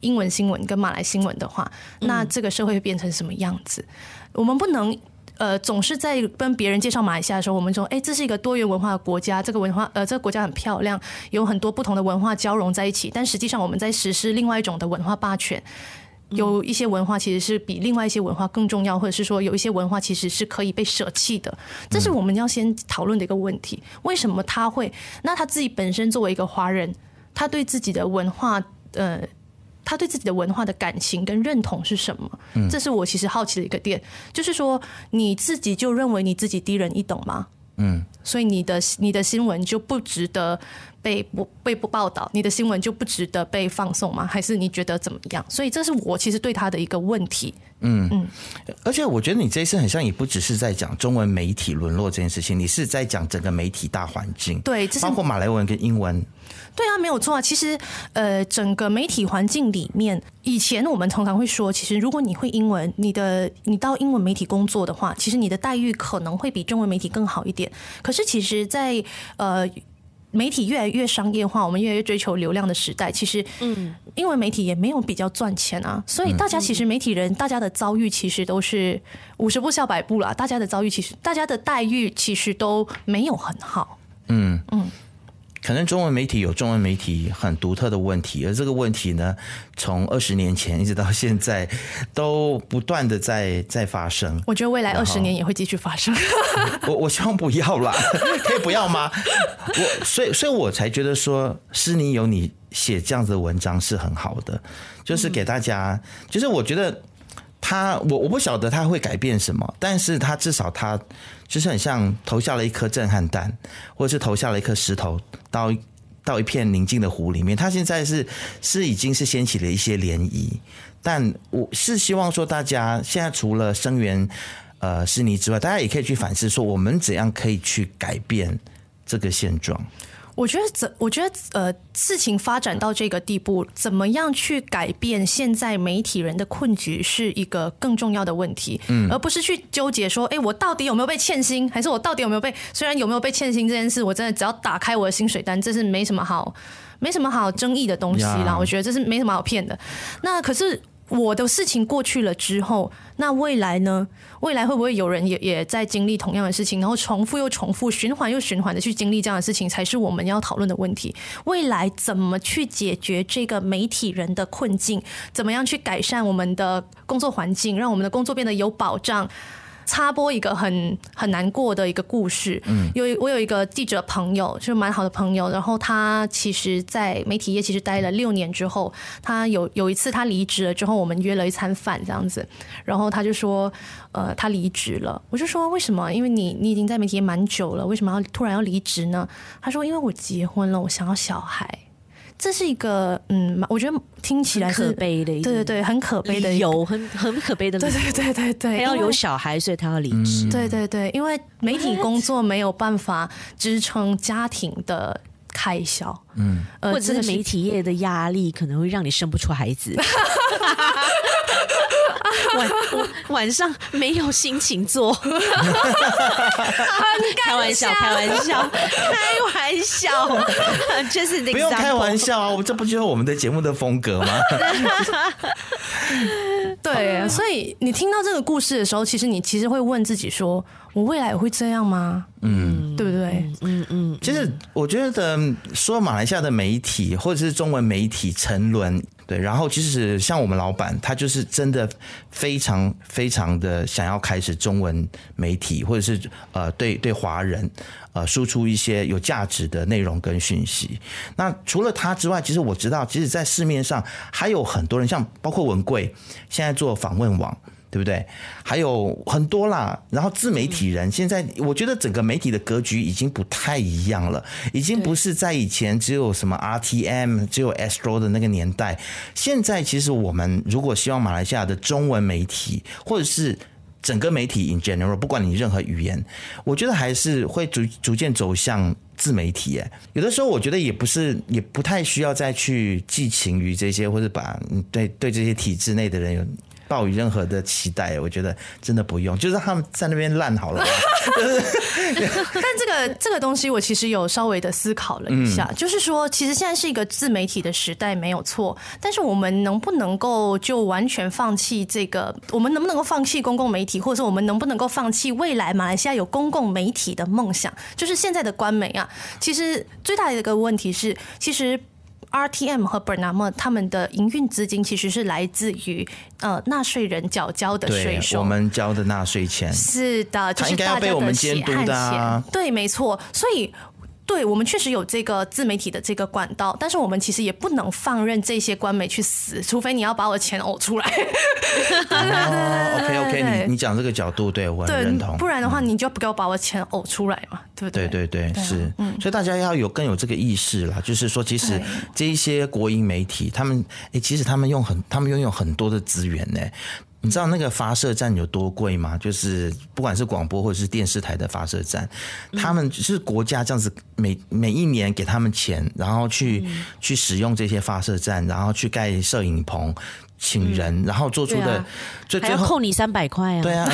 英文新闻跟马来新闻的话，那这个社会会变成什么样子？我们不能。呃，总是在跟别人介绍马来西亚的时候，我们说，哎，这是一个多元文化的国家，这个文化，呃，这个国家很漂亮，有很多不同的文化交融在一起。但实际上，我们在实施另外一种的文化霸权，有一些文化其实是比另外一些文化更重要，或者是说，有一些文化其实是可以被舍弃的。这是我们要先讨论的一个问题。为什么他会？那他自己本身作为一个华人，他对自己的文化，呃。他对自己的文化的感情跟认同是什么？嗯这是我其实好奇的一个点。就是说，你自己就认为你自己低人一等吗？嗯，所以你的你的新闻就不值得被不被不报道？你的新闻就不值得被放送吗？还是你觉得怎么样？所以这是我其实对他的一个问题。嗯嗯，而且我觉得你这一次很像，也不只是在讲中文媒体沦落这件事情，你是在讲整个媒体大环境，对，包括马来文跟英文。对啊，没有错啊。其实，呃，整个媒体环境里面，以前我们通常会说，其实如果你会英文，你的你到英文媒体工作的话，其实你的待遇可能会比中文媒体更好一点。可是，其实在，在呃媒体越来越商业化，我们越来越追求流量的时代，其实，嗯，英文媒体也没有比较赚钱啊。所以，大家其实媒体人大家的遭遇其实都是五十步笑百步啦。大家的遭遇其实，大家的待遇其实都没有很好。嗯嗯。可能中文媒体有中文媒体很独特的问题，而这个问题呢，从二十年前一直到现在，都不断的在在发生。我觉得未来二十年也会继续发生。我我希望不要啦，可以不要吗？我所以所以我才觉得说，诗妮有你写这样子的文章是很好的，就是给大家，就是我觉得。他我我不晓得他会改变什么，但是他至少他就是很像投下了一颗震撼弹，或者是投下了一颗石头到到一片宁静的湖里面。他现在是是已经是掀起了一些涟漪，但我是希望说大家现在除了声援呃是你之外，大家也可以去反思说我们怎样可以去改变这个现状。我觉得怎？我觉得呃，事情发展到这个地步，怎么样去改变现在媒体人的困局，是一个更重要的问题，嗯，而不是去纠结说，哎，我到底有没有被欠薪，还是我到底有没有被？虽然有没有被欠薪这件事，我真的只要打开我的薪水单，这是没什么好，没什么好争议的东西啦。Yeah. 我觉得这是没什么好骗的。那可是。我的事情过去了之后，那未来呢？未来会不会有人也也在经历同样的事情，然后重复又重复，循环又循环的去经历这样的事情，才是我们要讨论的问题。未来怎么去解决这个媒体人的困境？怎么样去改善我们的工作环境，让我们的工作变得有保障？插播一个很很难过的一个故事。嗯，有我有一个记者朋友，就是蛮好的朋友。然后他其实，在媒体业其实待了六年之后，他有有一次他离职了之后，我们约了一餐饭这样子。然后他就说，呃，他离职了。我就说为什么？因为你你已经在媒体业蛮久了，为什么要突然要离职呢？他说，因为我结婚了，我想要小孩。这是一个嗯，我觉得听起来是可悲的一，对对对，很可悲的，有很很可悲的，对对对对对，他要有小孩，所以他要离职，对对对，因为媒体工作没有办法支撑家庭的开销，嗯，或者是媒体业的压力可能会让你生不出孩子。晚晚上没有心情做，开玩笑，开玩笑，开玩笑，就是不用开玩笑啊！我这不就是我们的节目的风格吗？对，所以你听到这个故事的时候，其实你其实会问自己说：我未来也会这样吗？嗯，对不对？嗯嗯，嗯。其实我觉得说马来西亚的媒体或者是中文媒体沉沦。对，然后其实像我们老板，他就是真的非常非常的想要开始中文媒体，或者是呃对对华人呃输出一些有价值的内容跟讯息。那除了他之外，其实我知道，其实，在市面上还有很多人，像包括文贵现在做访问网。对不对？还有很多啦。然后自媒体人现在，我觉得整个媒体的格局已经不太一样了，已经不是在以前只有什么 RTM、只有 Astro 的那个年代。现在其实我们如果希望马来西亚的中文媒体，或者是整个媒体 in general，不管你任何语言，我觉得还是会逐逐渐走向自媒体。哎，有的时候我觉得也不是，也不太需要再去寄情于这些，或者把对对这些体制内的人有。抱有任何的期待，我觉得真的不用，就是他们在那边烂好了。但这个这个东西，我其实有稍微的思考了一下，嗯、就是说，其实现在是一个自媒体的时代，没有错。但是我们能不能够就完全放弃这个？我们能不能够放弃公共媒体，或者说我们能不能够放弃未来马来西亚有公共媒体的梦想？就是现在的官媒啊，其实最大的一个问题是，其实。RTM 和 Bernama 他们的营运资金其实是来自于呃纳税人缴交的税收，我们交的纳税钱。是的，就是大家的血汗钱，对，没错，所以。对，我们确实有这个自媒体的这个管道，但是我们其实也不能放任这些官媒去死，除非你要把我的钱呕出来。哦、OK OK，你你讲这个角度，对我很认同。不然的话，你就不给我把我钱呕出来嘛，对不对？对对对，是。嗯、所以大家要有更有这个意识啦，就是说，其实这一些国营媒体，他们诶，其实他们用很，他们拥有很多的资源呢。你知道那个发射站有多贵吗？就是不管是广播或者是电视台的发射站，他们是国家这样子每每一年给他们钱，然后去去使用这些发射站，然后去盖摄影棚，请人，然后做出的最最后扣你三百块啊！对啊，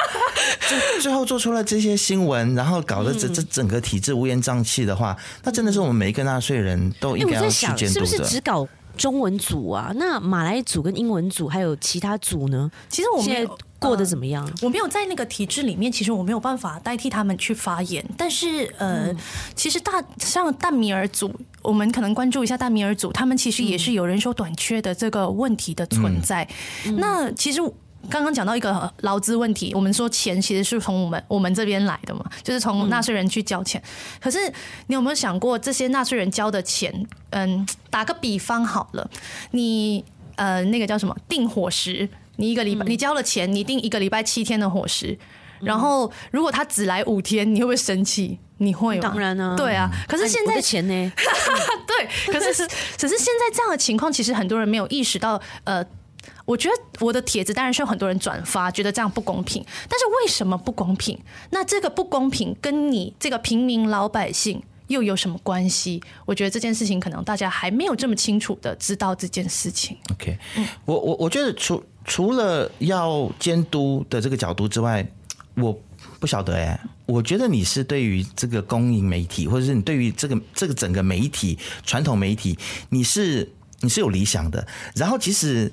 最最后做出了这些新闻，然后搞得这这整个体制乌烟瘴气的话，那真的是我们每一个纳税人都应该要去监督的。是不是只搞中文组啊，那马来组跟英文组还有其他组呢？其实我们现在过得怎么样？呃，我没有在那个体制里面，其实我没有办法代替他们去发言。但是呃，嗯、其实大像大米尔组，我们可能关注一下大米尔组，他们其实也是有人手短缺的这个问题的存在。嗯、那其实。刚刚讲到一个劳资问题，我们说钱其实是从我们我们这边来的嘛，就是从纳税人去交钱。可是你有没有想过，这些纳税人交的钱，嗯，打个比方好了，你呃那个叫什么订伙食，你一个礼拜你交了钱，你订一个礼拜七天的伙食，然后如果他只来五天，你会不会生气？你会？当然啊，对啊。可是现在钱呢？对，可是只是现在这样的情况，其实很多人没有意识到，呃。我觉得我的帖子当然是有很多人转发，觉得这样不公平。但是为什么不公平？那这个不公平跟你这个平民老百姓又有什么关系？我觉得这件事情可能大家还没有这么清楚的知道这件事情。OK，我我我觉得除除了要监督的这个角度之外，我不晓得哎。我觉得你是对于这个公营媒体，或者是你对于这个这个整个媒体传统媒体，你是你是有理想的。然后其实。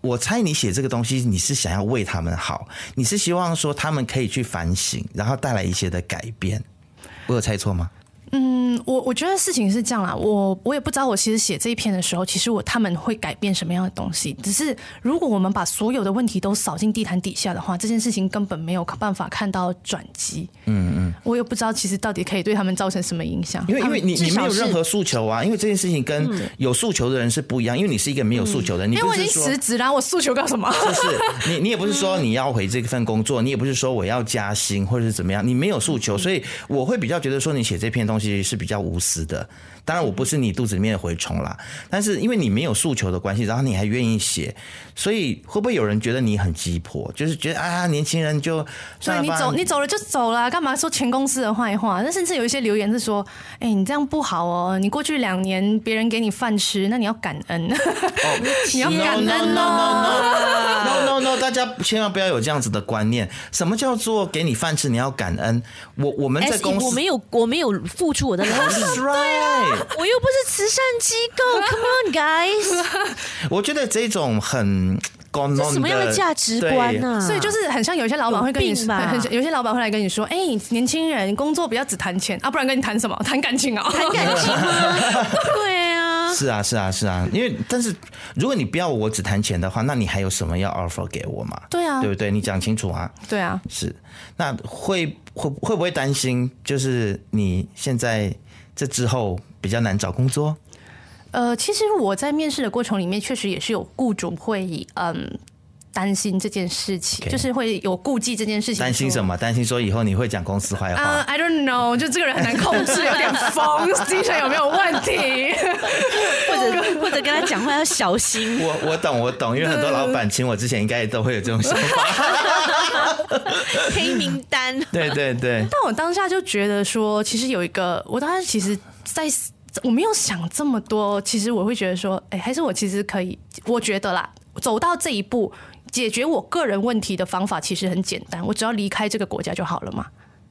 我猜你写这个东西，你是想要为他们好，你是希望说他们可以去反省，然后带来一些的改变。我有猜错吗？嗯，我我觉得事情是这样啦，我我也不知道，我其实写这一篇的时候，其实我他们会改变什么样的东西。只是如果我们把所有的问题都扫进地毯底下的话，这件事情根本没有办法看到转机。嗯嗯，我也不知道其实到底可以对他们造成什么影响。因为因为你你没有任何诉求啊，因为这件事情跟有诉求的人是不一样。因为你是一个没有诉求的人，你因为我已经辞职了，我诉求干什么？就是 你你也不是说你要回这份工作，你也不是说我要加薪或者是怎么样，你没有诉求，所以我会比较觉得说你写这篇东西是比较无。私的，当然我不是你肚子里面的蛔虫啦，但是因为你没有诉求的关系，然后你还愿意写，所以会不会有人觉得你很鸡婆？就是觉得啊，年轻人就所以你走，你走了就走了，干嘛说前公司的坏话？那甚至有一些留言是说，哎、欸，你这样不好哦，你过去两年别人给你饭吃，那你要感恩，哦、你要感恩哦。no no no，大家千万不要有这样子的观念。什么叫做给你饭吃？你要感恩。我我们在公司，我没有我没有付出我的劳力。我又不是慈善机构。Come on, guys。我觉得这种很这什么样的价值观呢、啊？所以就是很像有些老板会跟你说，有些老板会来跟你说：“哎、欸，年轻人工作不要只谈钱啊，不然跟你谈什么？谈感情啊？谈感情吗？”对啊。是啊，是啊，是啊，因为但是如果你不要我只谈钱的话，那你还有什么要 offer 给我嘛？对啊，对不对？你讲清楚啊。对啊，是。那会会会不会担心，就是你现在这之后比较难找工作？呃，其实我在面试的过程里面，确实也是有雇主会嗯。担心这件事情，okay. 就是会有顾忌这件事情。担心什么？担心说以后你会讲公司坏话。Uh, I don't know，就这个人很难控制，有点疯，精神有没有问题？或者或者跟他讲话要小心。我我懂我懂，因为很多老板请我之前，应该都会有这种想法。黑名单。对对对。但我当下就觉得说，其实有一个，我当时其实在我没有想这么多，其实我会觉得说，哎，还是我其实可以，我觉得啦，走到这一步。解决我个人问题的方法其实很简单，我只要离开这个国家就好了嘛，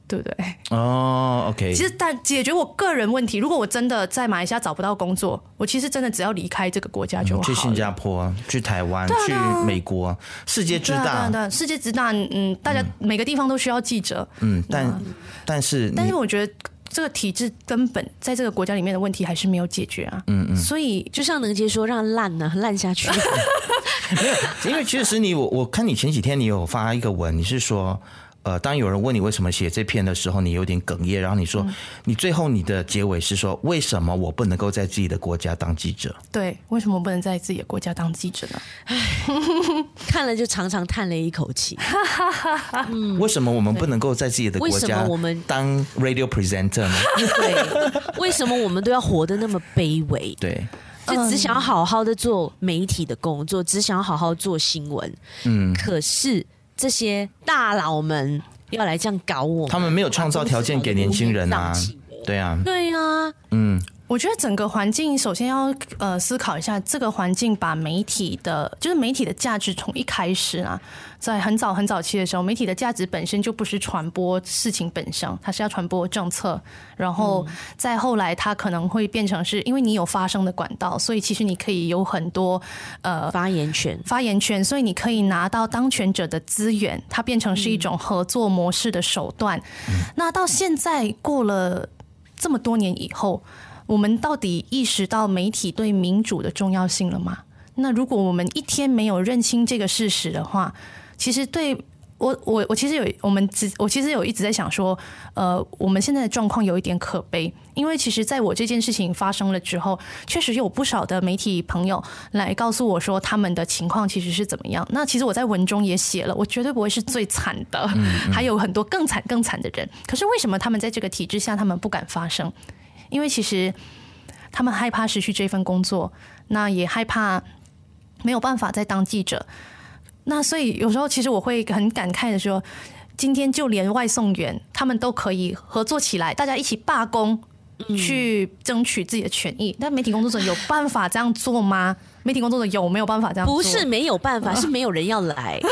对不对？哦、oh，OK。其实，但解决我个人问题，如果我真的在马来西亚找不到工作，我其实真的只要离开这个国家就好了。去新加坡，去台湾，去美国，世界之大，对啊对啊，世界之大，嗯，大家每个地方都需要记者，嗯，但但是但是我觉得。这个体制根本在这个国家里面的问题还是没有解决啊，嗯嗯，所以就像能杰说，让烂呢烂下去。没有，因为其实你我我看你前几天你有发一个文，你是说。呃，当有人问你为什么写这篇的时候，你有点哽咽，然后你说，嗯、你最后你的结尾是说，为什么我不能够在自己的国家当记者？对，为什么不能在自己的国家当记者呢？唉，看了就长长叹了一口气。嗯，为什么我们不能够在自己的国家我们当 radio presenter 呢？对，为什么我们都要活得那么卑微？对，就只想要好好的做媒体的工作，只想要好好做新闻。嗯，可是。这些大佬们要来这样搞我，他们没有创造条件给年轻人啊，对啊，对啊，嗯。我觉得整个环境首先要呃思考一下，这个环境把媒体的，就是媒体的价值从一开始啊，在很早很早期的时候，媒体的价值本身就不是传播事情本身，它是要传播政策。然后再后来，它可能会变成是因为你有发声的管道，所以其实你可以有很多呃发言权，发言权，所以你可以拿到当权者的资源，它变成是一种合作模式的手段。那到现在过了这么多年以后。我们到底意识到媒体对民主的重要性了吗？那如果我们一天没有认清这个事实的话，其实对我我我其实有我们只我其实有一直在想说，呃，我们现在的状况有一点可悲，因为其实在我这件事情发生了之后，确实有不少的媒体朋友来告诉我说他们的情况其实是怎么样。那其实我在文中也写了，我绝对不会是最惨的，还有很多更惨更惨的人。可是为什么他们在这个体制下，他们不敢发声？因为其实他们害怕失去这份工作，那也害怕没有办法再当记者。那所以有时候其实我会很感慨的说，今天就连外送员他们都可以合作起来，大家一起罢工去争取自己的权益。但媒体工作者有办法这样做吗？媒体工作者有没有办法这样？不是没有办法，是没有人要来。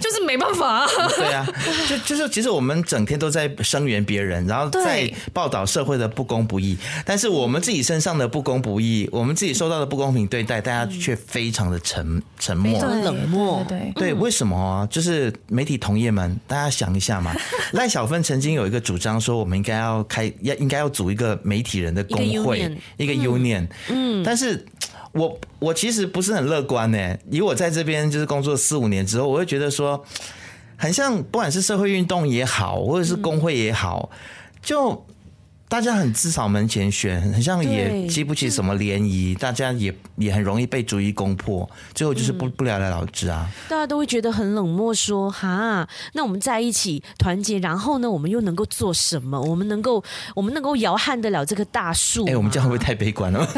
就是没办法。对啊，就就是其实我们整天都在声援别人，然后在报道社会的不公不义，但是我们自己身上的不公不义，我们自己受到的不公平对待，大家却非常的沉沉默、冷漠。对对，为什么啊？就是媒体同业们，大家想一下嘛。赖小芬曾经有一个主张说，我们应该要开要应该要组一个媒体人的工会，一个 union。嗯，但是。我我其实不是很乐观呢。以我在这边就是工作四五年之后，我会觉得说，很像不管是社会运动也好，或者是工会也好，就。大家很自扫门前雪，很像也激不起什么涟漪，大家也也很容易被逐一攻破，最后就是不不了了之啊。大家都会觉得很冷漠，说哈，那我们在一起团结，然后呢，我们又能够做什么？我们能够我们能够摇撼得了这棵大树？哎，我们这样会不会太悲观了？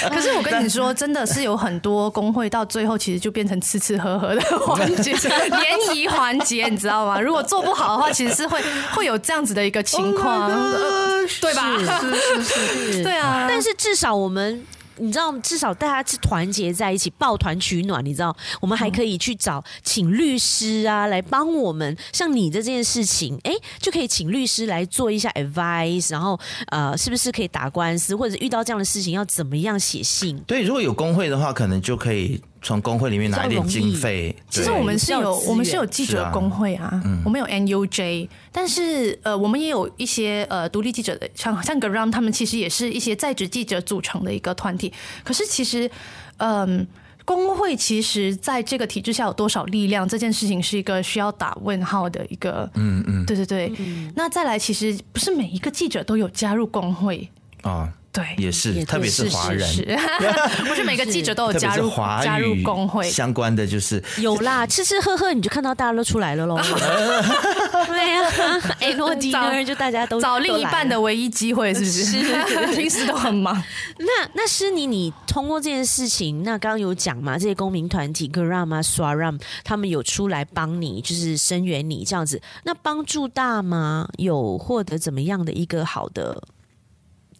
可是我跟你说，真的是有很多工会到最后其实就变成吃吃喝喝的环节，联谊环节，你知道吗？如果做不好的话，其实是会会有这样子的一个情况。呃，对吧？是是是是，对啊。但是至少我们，你知道，至少大家是团结在一起，抱团取暖。你知道，我们还可以去找请律师啊，来帮我们。像你的这件事情，哎，就可以请律师来做一下 advice，然后呃，是不是可以打官司，或者遇到这样的事情要怎么样写信？对，如果有工会的话，可能就可以。从工会里面拿一点经费。其实我们是有我们是有记者工会啊，啊嗯、我们有 NUJ，但是呃，我们也有一些呃独立记者的，像像 Garam 他们其实也是一些在职记者组成的一个团体。可是其实，嗯、呃，工会其实在这个体制下有多少力量，这件事情是一个需要打问号的一个。嗯嗯，对对对。嗯、那再来，其实不是每一个记者都有加入工会啊。对，也是，特别是华人，不是 每个记者都有加入加入工会相关的，就是有啦，吃吃喝喝，你就看到大家都出来了喽。对呀，哎，诺迪呢，就大家都找另一半的唯一机会，是不是？平时都很忙。那那诗妮，你通过这件事情，那刚刚有讲嘛？这些公民团体 Geram 啊、Suara 他们有出来帮你，就是声援你这样子，那帮助大吗？有获得怎么样的一个好的？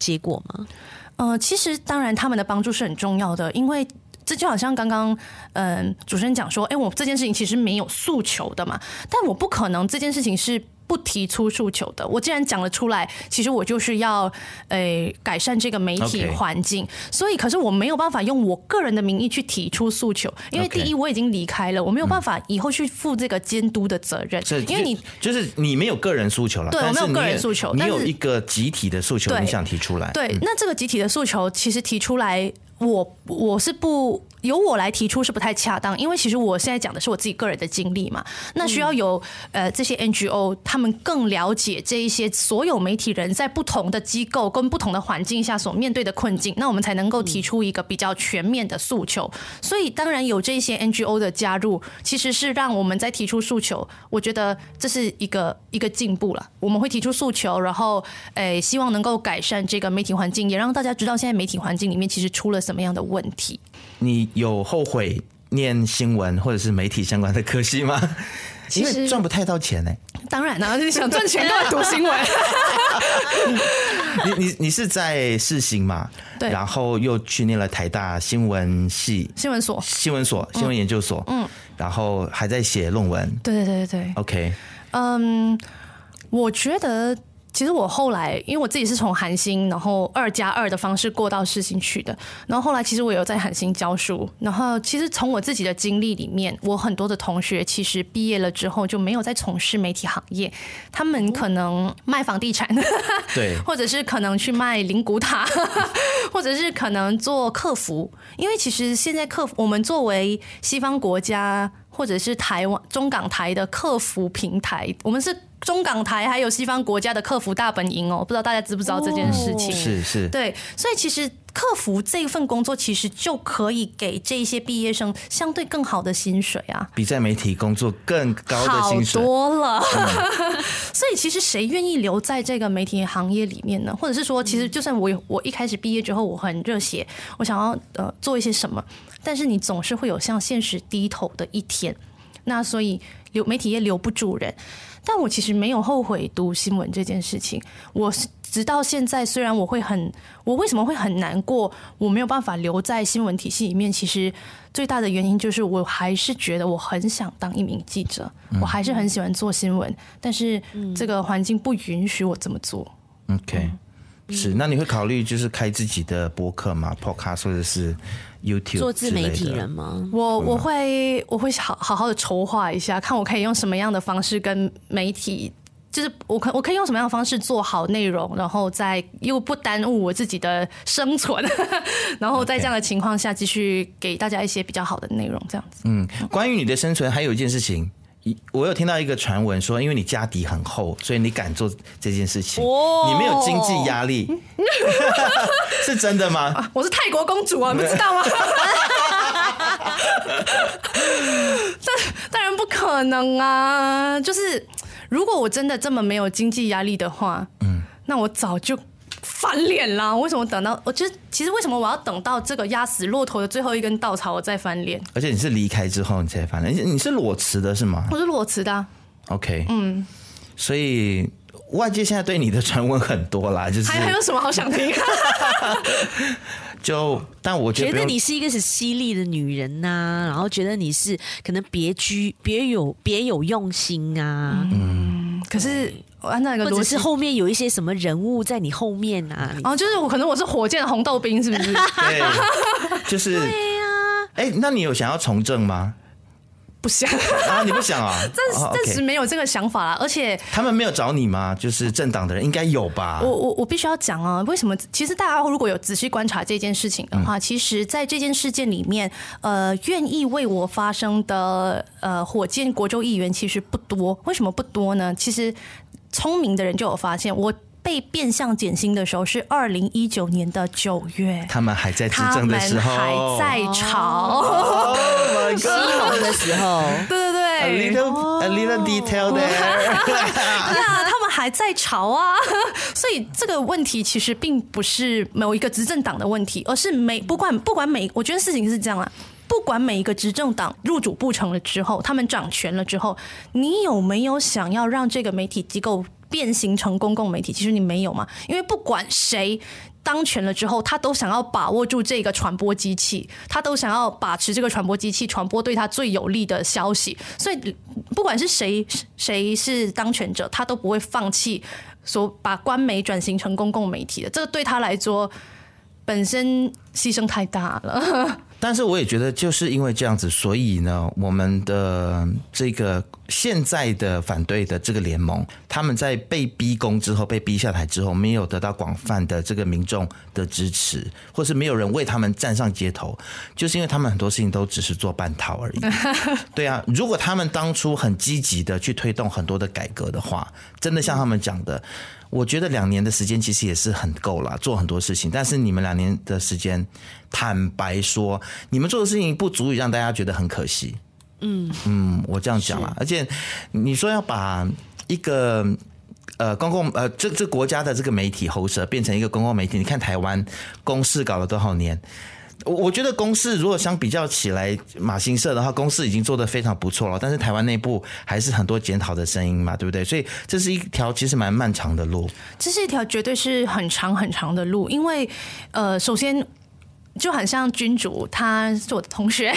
结果吗？呃，其实当然，他们的帮助是很重要的，因为这就好像刚刚嗯主持人讲说，哎，我这件事情其实没有诉求的嘛，但我不可能这件事情是。不提出诉求的，我既然讲了出来，其实我就是要诶、呃、改善这个媒体环境.所以可是我没有办法用我个人的名义去提出诉求，因为第一我已经离开了，我没有办法以后去负这个监督的责任，嗯、因为你就是你没有个人诉求了，对，我没有个人诉求，你有一个集体的诉求，你想提出来，对，那这个集体的诉求其实提出来。我我是不由我来提出是不太恰当，因为其实我现在讲的是我自己个人的经历嘛。那需要有呃这些 NGO 他们更了解这一些所有媒体人在不同的机构跟不同的环境下所面对的困境，那我们才能够提出一个比较全面的诉求。所以当然有这些 NGO 的加入，其实是让我们在提出诉求，我觉得这是一个一个进步了。我们会提出诉求，然后诶希望能够改善这个媒体环境，也让大家知道现在媒体环境里面其实出了。什么样的问题？你有后悔念新闻或者是媒体相关的科系吗？其实赚不太到钱呢、欸。当然了，你想赚钱都 要读新闻。你你你是在世新嘛？对。然后又去念了台大新闻系、新闻所、新闻所、新闻研究所。嗯。然后还在写论文。对对对对对。OK。嗯，我觉得。其实我后来，因为我自己是从韩星，然后二加二的方式过到世新去的。然后后来，其实我有在韩星教书。然后，其实从我自己的经历里面，我很多的同学其实毕业了之后就没有再从事媒体行业，他们可能卖房地产，对，或者是可能去卖灵骨塔，或者是可能做客服。因为其实现在客服，我们作为西方国家或者是台湾中港台的客服平台，我们是。中港台还有西方国家的客服大本营哦，不知道大家知不知道这件事情？是是，对，所以其实客服这份工作其实就可以给这些毕业生相对更好的薪水啊，比在媒体工作更高的薪水好多了。所以其实谁愿意留在这个媒体行业里面呢？或者是说，其实就算我我一开始毕业之后我很热血，我想要呃做一些什么，但是你总是会有向现实低头的一天。那所以留媒体业留不住人。但我其实没有后悔读新闻这件事情，我是直到现在，虽然我会很，我为什么会很难过，我没有办法留在新闻体系里面，其实最大的原因就是我还是觉得我很想当一名记者，我还是很喜欢做新闻，但是这个环境不允许我这么做。OK，是，那你会考虑就是开自己的播客吗？Podcast 或者是 YouTube 做自媒体人吗？我我会我会好好好的筹划一下，看我可以用什么样的方式跟媒体。就是我可我可以用什么样的方式做好内容，然后再又不耽误我自己的生存，然后在这样的情况下继续给大家一些比较好的内容，这样子。嗯，关于你的生存，还有一件事情，我有听到一个传闻说，因为你家底很厚，所以你敢做这件事情，你没有经济压力，是真的吗？我是泰国公主啊，你不知道吗？当当然不可能啊，就是。如果我真的这么没有经济压力的话，嗯，那我早就翻脸啦。为什么等到？我觉得其实为什么我要等到这个压死骆驼的最后一根稻草，我再翻脸？而且你是离开之后你才翻脸，你是裸辞的是吗？我是裸辞的啊。OK，嗯，所以外界现在对你的传闻很多啦，就是还还有什么好想听？就但我觉得，觉得你是一个是犀利的女人呐、啊，然后觉得你是可能别居别有别有用心啊。嗯，可是我按照一个逻辑，是后面有一些什么人物在你后面啊？哦，就是我可能我是火箭的红豆冰，是不是？对，就是对呀、啊。哎、欸，那你有想要从政吗？不想啊！你不想啊？暂暂、oh. 时没有这个想法啦。而且他们没有找你吗？就是政党的人应该有吧？我我我必须要讲啊！为什么？其实大家如果有仔细观察这件事情的话，嗯、其实在这件事件里面，呃，愿意为我发声的呃火箭国州议员其实不多。为什么不多呢？其实聪明的人就有发现我。被变相减薪的时候是二零一九年的九月，他们还在执政的时候，还在吵，Oh my God，西蒙的。时候，对对对，A little a little detail there，呀，他们还在吵啊，所以这个问题其实并不是某一个执政党的问题，而是每不管不管每，我觉得事情是这样啊，不管每一个执政党入主不成了之后，他们掌权了之后，你有没有想要让这个媒体机构变形成公共媒体，其实你没有嘛？因为不管谁当权了之后，他都想要把握住这个传播机器，他都想要把持这个传播机器，传播对他最有利的消息。所以，不管是谁谁是当权者，他都不会放弃所把官媒转型成公共媒体的。这个对他来说，本身牺牲太大了。但是我也觉得，就是因为这样子，所以呢，我们的这个现在的反对的这个联盟，他们在被逼宫之后，被逼下台之后，没有得到广泛的这个民众的支持，或是没有人为他们站上街头，就是因为他们很多事情都只是做半套而已。对啊，如果他们当初很积极的去推动很多的改革的话，真的像他们讲的。我觉得两年的时间其实也是很够了，做很多事情。但是你们两年的时间，坦白说，你们做的事情不足以让大家觉得很可惜。嗯嗯，我这样讲了。而且你说要把一个呃公共呃这这国家的这个媒体喉舌变成一个公共媒体，你看台湾公视搞了多少年？我我觉得公视如果相比较起来，马新社的话，公视已经做得非常不错了。但是台湾内部还是很多检讨的声音嘛，对不对？所以这是一条其实蛮漫长的路。这是一条绝对是很长很长的路，因为呃，首先。就很像君主，他是我的同学，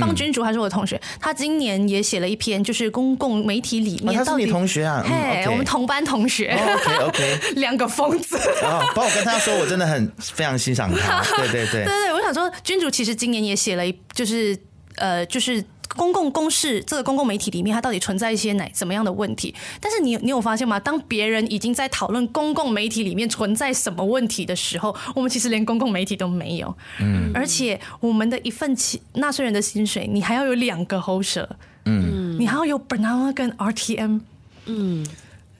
方君主还是我的同学。他今年也写了一篇，就是公共媒体里面。他是你同学啊？嘿，我们同班同学。OK OK，两个疯子。啊，帮我跟他说，我真的很非常欣赏他。对 对对，对对，我想说，君主其实今年也写了一，就是呃，就是。公共公示这个公共媒体里面，它到底存在一些哪怎么样的问题？但是你你有发现吗？当别人已经在讨论公共媒体里面存在什么问题的时候，我们其实连公共媒体都没有。嗯，而且我们的一份钱纳税人的薪水，你还要有两个喉舌，嗯，你还要有 Bernama 跟 RTM，嗯，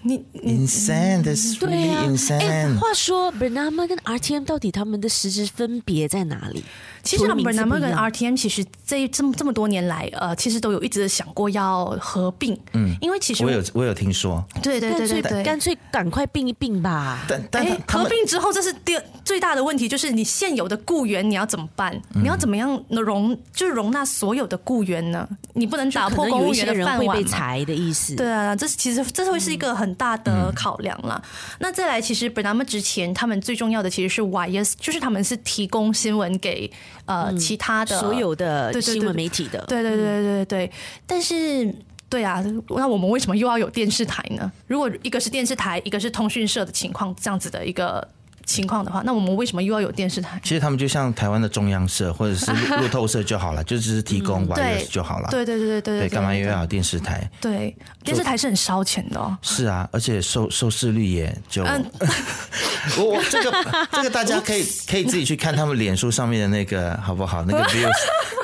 你 insane，that's really insane。哎，话说 Bernama 跟 RTM 到底他们的实质分别在哪里？其实 Bernama 跟 RTM 其实这这么这么多年来，呃，其实都有一直想过要合并。嗯，因为其实我有我有听说，对对对对对，干脆赶快并一并吧。但但合并之后，这是第最大的问题，就是你现有的雇员你要怎么办？你要怎么样容就容纳所有的雇员呢？你不能打破公务员的饭碗。被裁的意思。对啊，这是其实这会是一个很大的考量了。那再来，其实 Bernama 之前他们最重要的其实是 YS，就是他们是提供新闻给呃其他的所有的新闻媒体的。对对对对对对。但是，对啊，那我们为什么又要有电视台呢？如果一个是电视台，一个是通讯社的情况，这样子的一个。情况的话，那我们为什么又要有电视台？其实他们就像台湾的中央社或者是 路透社就好了，就只是提供 wireless 就好了。对对对对对，干嘛又要有电视台？对，电视台是很烧钱的哦。是啊，而且收收视率也就 我我这个这个大家可以 可以自己去看他们脸书上面的那个好不好？那个 views，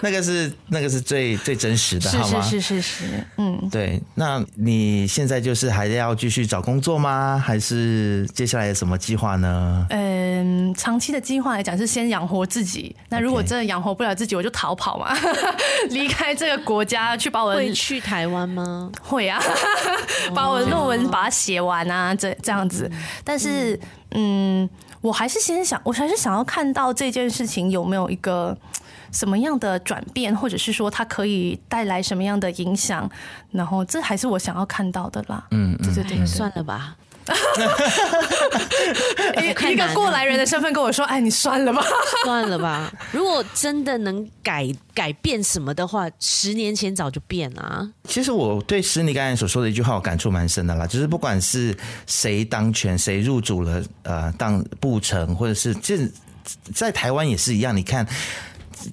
那个是那个是最最真实的，好吗？是是是是，嗯，对。那你现在就是还要继续找工作吗？还是接下来有什么计划呢？嗯，长期的计划来讲是先养活自己。那如果真的养活不了自己，我就逃跑嘛，离开这个国家去把我会去台湾吗？会啊，把我的论文把它写完啊，这这样子。但是，嗯，我还是先想，我还是想要看到这件事情有没有一个 什么样的转变，或者是说它可以带来什么样的影响。然后，这还是我想要看到的啦。嗯，对对对，哎，算了吧。一一个过来人的身份跟我说：“哎，你算了吧，算了吧。如果真的能改改变什么的话，十年前早就变了啊。”其实我对施妮刚才所说的一句话，我感触蛮深的啦。就是不管是谁当权，谁入主了呃当部成，或者是这在台湾也是一样。你看。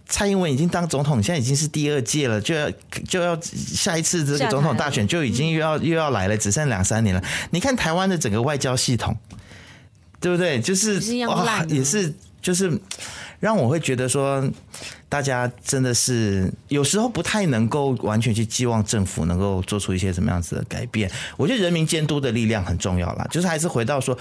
蔡英文已经当总统，现在已经是第二届了，就要就要下一次这个总统大选就已经又要又要来了，只剩两三年了。你看台湾的整个外交系统，对不对？就是哇，也是就是让我会觉得说。大家真的是有时候不太能够完全去寄望政府能够做出一些什么样子的改变。我觉得人民监督的力量很重要啦，就是还是回到说，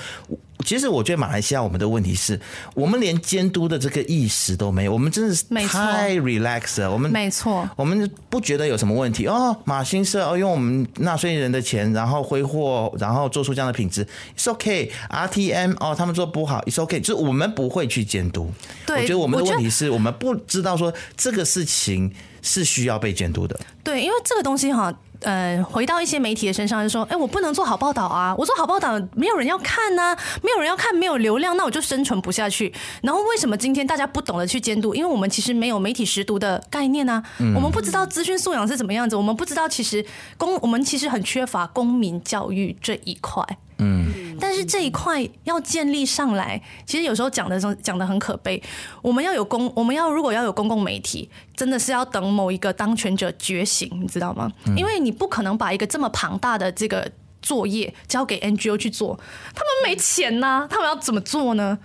其实我觉得马来西亚我们的问题是我们连监督的这个意识都没有，我们真的是太 relax 了。我们没错，我们不觉得有什么问题哦。马新社哦，用我们纳税人的钱，然后挥霍，然后做出这样的品质，it's okay。RTM 哦，他们做不好，it's okay。就是我们不会去监督。对，我觉得我们的问题是我们不知道。说这个事情是需要被监督的，对，因为这个东西哈，呃，回到一些媒体的身上，就说，哎，我不能做好报道啊，我做好报道没有人要看呐、啊，没有人要看，没有流量，那我就生存不下去。然后为什么今天大家不懂得去监督？因为我们其实没有媒体识读的概念啊，嗯、我们不知道资讯素养是怎么样子，我们不知道其实公，我们其实很缺乏公民教育这一块。嗯，但是这一块要建立上来，其实有时候讲的时候讲的很可悲。我们要有公，我们要如果要有公共媒体，真的是要等某一个当权者觉醒，你知道吗？因为你不可能把一个这么庞大的这个作业交给 NGO 去做，他们没钱呐，他们要怎么做呢？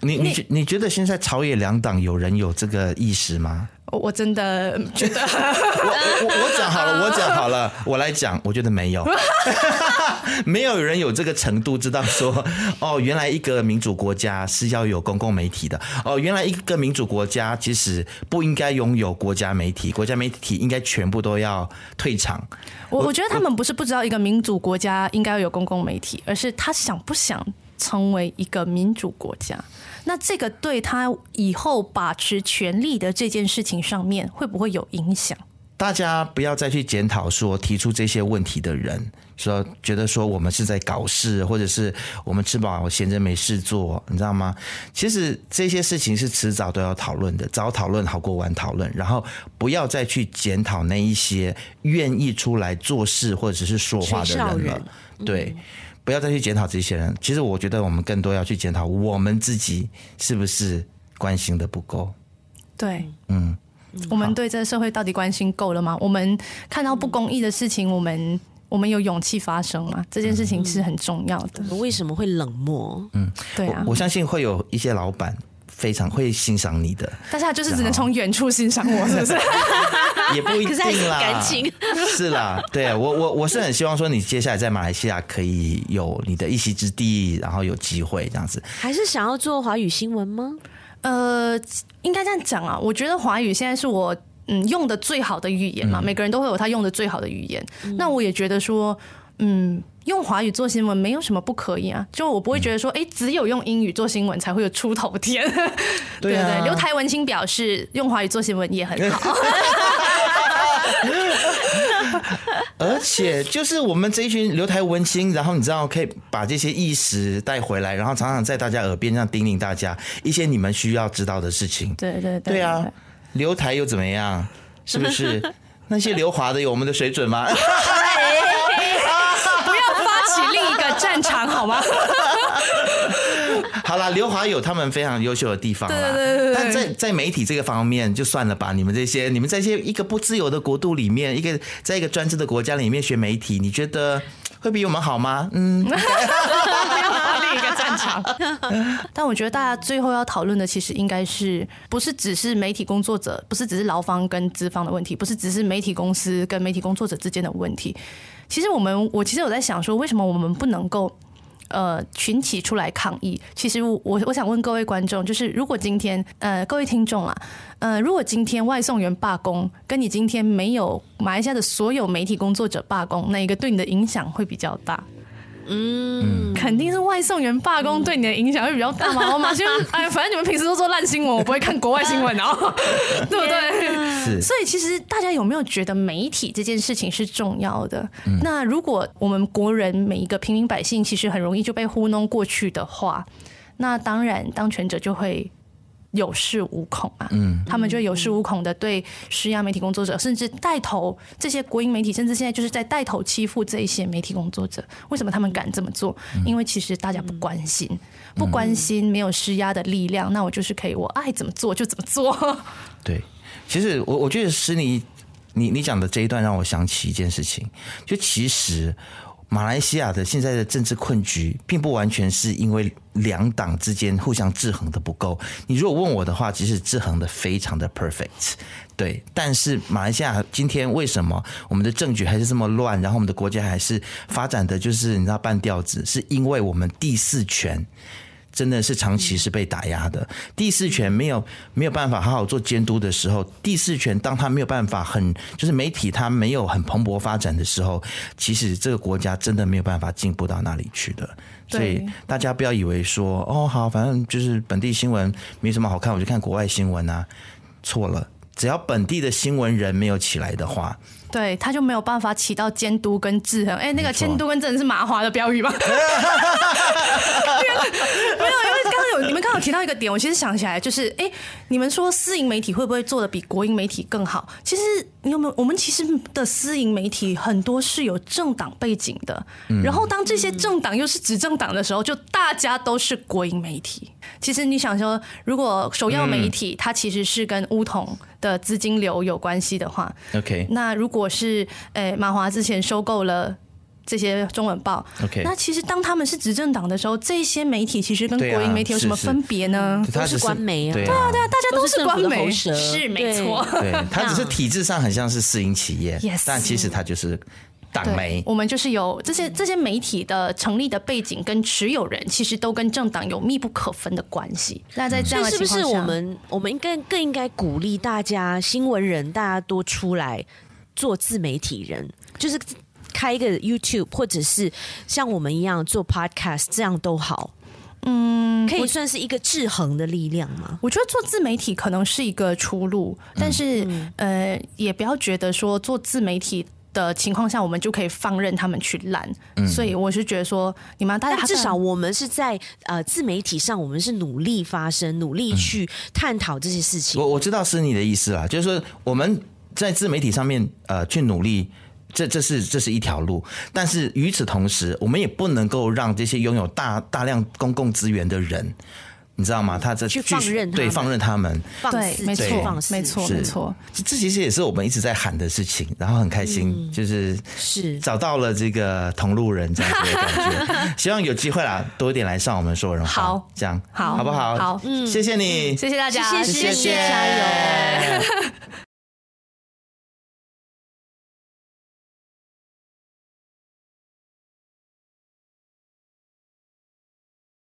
你你觉你觉得现在朝野两党有人有这个意识吗？我真的觉得我，我我我讲好了，我讲好了，我来讲，我觉得没有，没有人有这个程度知道说，哦，原来一个民主国家是要有公共媒体的，哦，原来一个民主国家其实不应该拥有国家媒体，国家媒体应该全部都要退场。我我觉得他们不是不知道一个民主国家应该要有公共媒体，而是他想不想成为一个民主国家。那这个对他以后把持权力的这件事情上面会不会有影响？大家不要再去检讨说提出这些问题的人，说觉得说我们是在搞事，或者是我们吃饱闲着没事做，你知道吗？其实这些事情是迟早都要讨论的，早讨论好过晚讨论。然后不要再去检讨那一些愿意出来做事或者是说话的人了，对。不要再去检讨这些人。其实我觉得我们更多要去检讨我们自己是不是关心的不够。对，嗯，我们对这个社会到底关心够了吗？我们看到不公义的事情，我们我们有勇气发声吗？这件事情是很重要的。为什么会冷漠？嗯，对啊，我，我相信会有一些老板。非常会欣赏你的，但是他就是只能从远处欣赏我，是不是？也不一定啦，感情是啦，对啊，我我我是很希望说你接下来在马来西亚可以有你的一席之地，然后有机会这样子。还是想要做华语新闻吗？呃，应该这样讲啊，我觉得华语现在是我嗯用的最好的语言嘛，每个人都会有他用的最好的语言。那我也觉得说，嗯，用华语做新闻没有什么不可以啊，就我不会觉得说，哎，只有用英语做新闻才会有出头天。对对，刘台文青表示，用华语做新闻也很好。而且就是我们这一群留台文青，然后你知道可以把这些意识带回来，然后常常在大家耳边这样叮咛大家一些你们需要知道的事情。对对对，对啊，留台又怎么样？是不是 那些留华的有我们的水准吗？不要发起另一个战场好吗？好啦，刘华有他们非常优秀的地方啦，对对对对，但在在媒体这个方面就算了吧。你们这些，你们在一些一个不自由的国度里面，一个在一个专制的国家里面学媒体，你觉得会比我们好吗？嗯，个战场。但我觉得大家最后要讨论的，其实应该是不是只是媒体工作者，不是只是劳方跟资方的问题，不是只是媒体公司跟媒体工作者之间的问题。其实我们，我其实有在想说，为什么我们不能够？呃，群起出来抗议。其实我我想问各位观众，就是如果今天呃各位听众啊，呃如果今天外送员罢工，跟你今天没有马来西亚的所有媒体工作者罢工，那一个对你的影响会比较大？嗯，肯定是外送员罢工对你的影响会比较大嘛。我马先，哎，反正你们平时都做烂新闻，我不会看国外新闻哦，对不对？是。所以其实大家有没有觉得媒体这件事情是重要的？那如果我们国人每一个平民百姓其实很容易就被糊弄过去的话，那当然当权者就会。有恃无恐啊，嗯，他们就有恃无恐的对施压媒体工作者，甚至带头这些国营媒体，甚至现在就是在带头欺负这一些媒体工作者。为什么他们敢这么做？因为其实大家不关心，不关心没有施压的力量，那我就是可以，我爱怎么做就怎么做。对，其实我我觉得施你，你你讲的这一段让我想起一件事情，就其实。马来西亚的现在的政治困局，并不完全是因为两党之间互相制衡的不够。你如果问我的话，其实制衡的非常的 perfect，对。但是马来西亚今天为什么我们的政局还是这么乱，然后我们的国家还是发展的就是你知道半吊子，是因为我们第四权。真的是长期是被打压的，第四权没有没有办法好好做监督的时候，第四权当他没有办法很就是媒体他没有很蓬勃发展的时候，其实这个国家真的没有办法进步到哪里去的。所以大家不要以为说哦好，反正就是本地新闻没什么好看，我就看国外新闻啊，错了，只要本地的新闻人没有起来的话。对，他就没有办法起到监督跟制衡。哎，那个监督跟制衡是麻花的标语吗？没有，因为刚刚有你们刚刚有提到一个点，我其实想起来就是，哎，你们说私营媒体会不会做得比国营媒体更好？其实你有没有？我们其实的私营媒体很多是有政党背景的，然后当这些政党又是执政党的时候，就大家都是国营媒体。其实你想说，如果首要媒体它其实是跟乌统的资金流有关系的话，OK，那如果是诶马华之前收购了这些中文报，OK，那其实当他们是执政党的时候，这些媒体其实跟国营媒体有什么分别呢？都是官媒啊，对啊，对啊，大家都是官媒，是没错，对，它只是 体制上很像是私营企业，Yes，但其实它就是。党媒，我们就是有这些这些媒体的成立的背景跟持有人，其实都跟政党有密不可分的关系。那在这样的情况下，是不是我们我们应该更应该鼓励大家新闻人，大家多出来做自媒体人，就是开一个 YouTube，或者是像我们一样做 Podcast，这样都好。嗯，可以算是一个制衡的力量吗？我觉得做自媒体可能是一个出路，但是、嗯、呃，也不要觉得说做自媒体。的情况下，我们就可以放任他们去烂。嗯，所以我是觉得说，你们大家至少我们是在呃自媒体上，我们是努力发声，努力去探讨这些事情。我我知道是你的意思啦，就是说我们在自媒体上面呃去努力，这这是这是一条路。但是与此同时，我们也不能够让这些拥有大大量公共资源的人。你知道吗？他这去放任对放任他们，对，没错，没错，没错。这其实也是我们一直在喊的事情，然后很开心，就是是。找到了这个同路人这样子的感觉。希望有机会啦，多一点来上我们说人话，好，这样。好，好不好？好，嗯，谢谢你，谢谢大家，谢谢，谢谢，加油。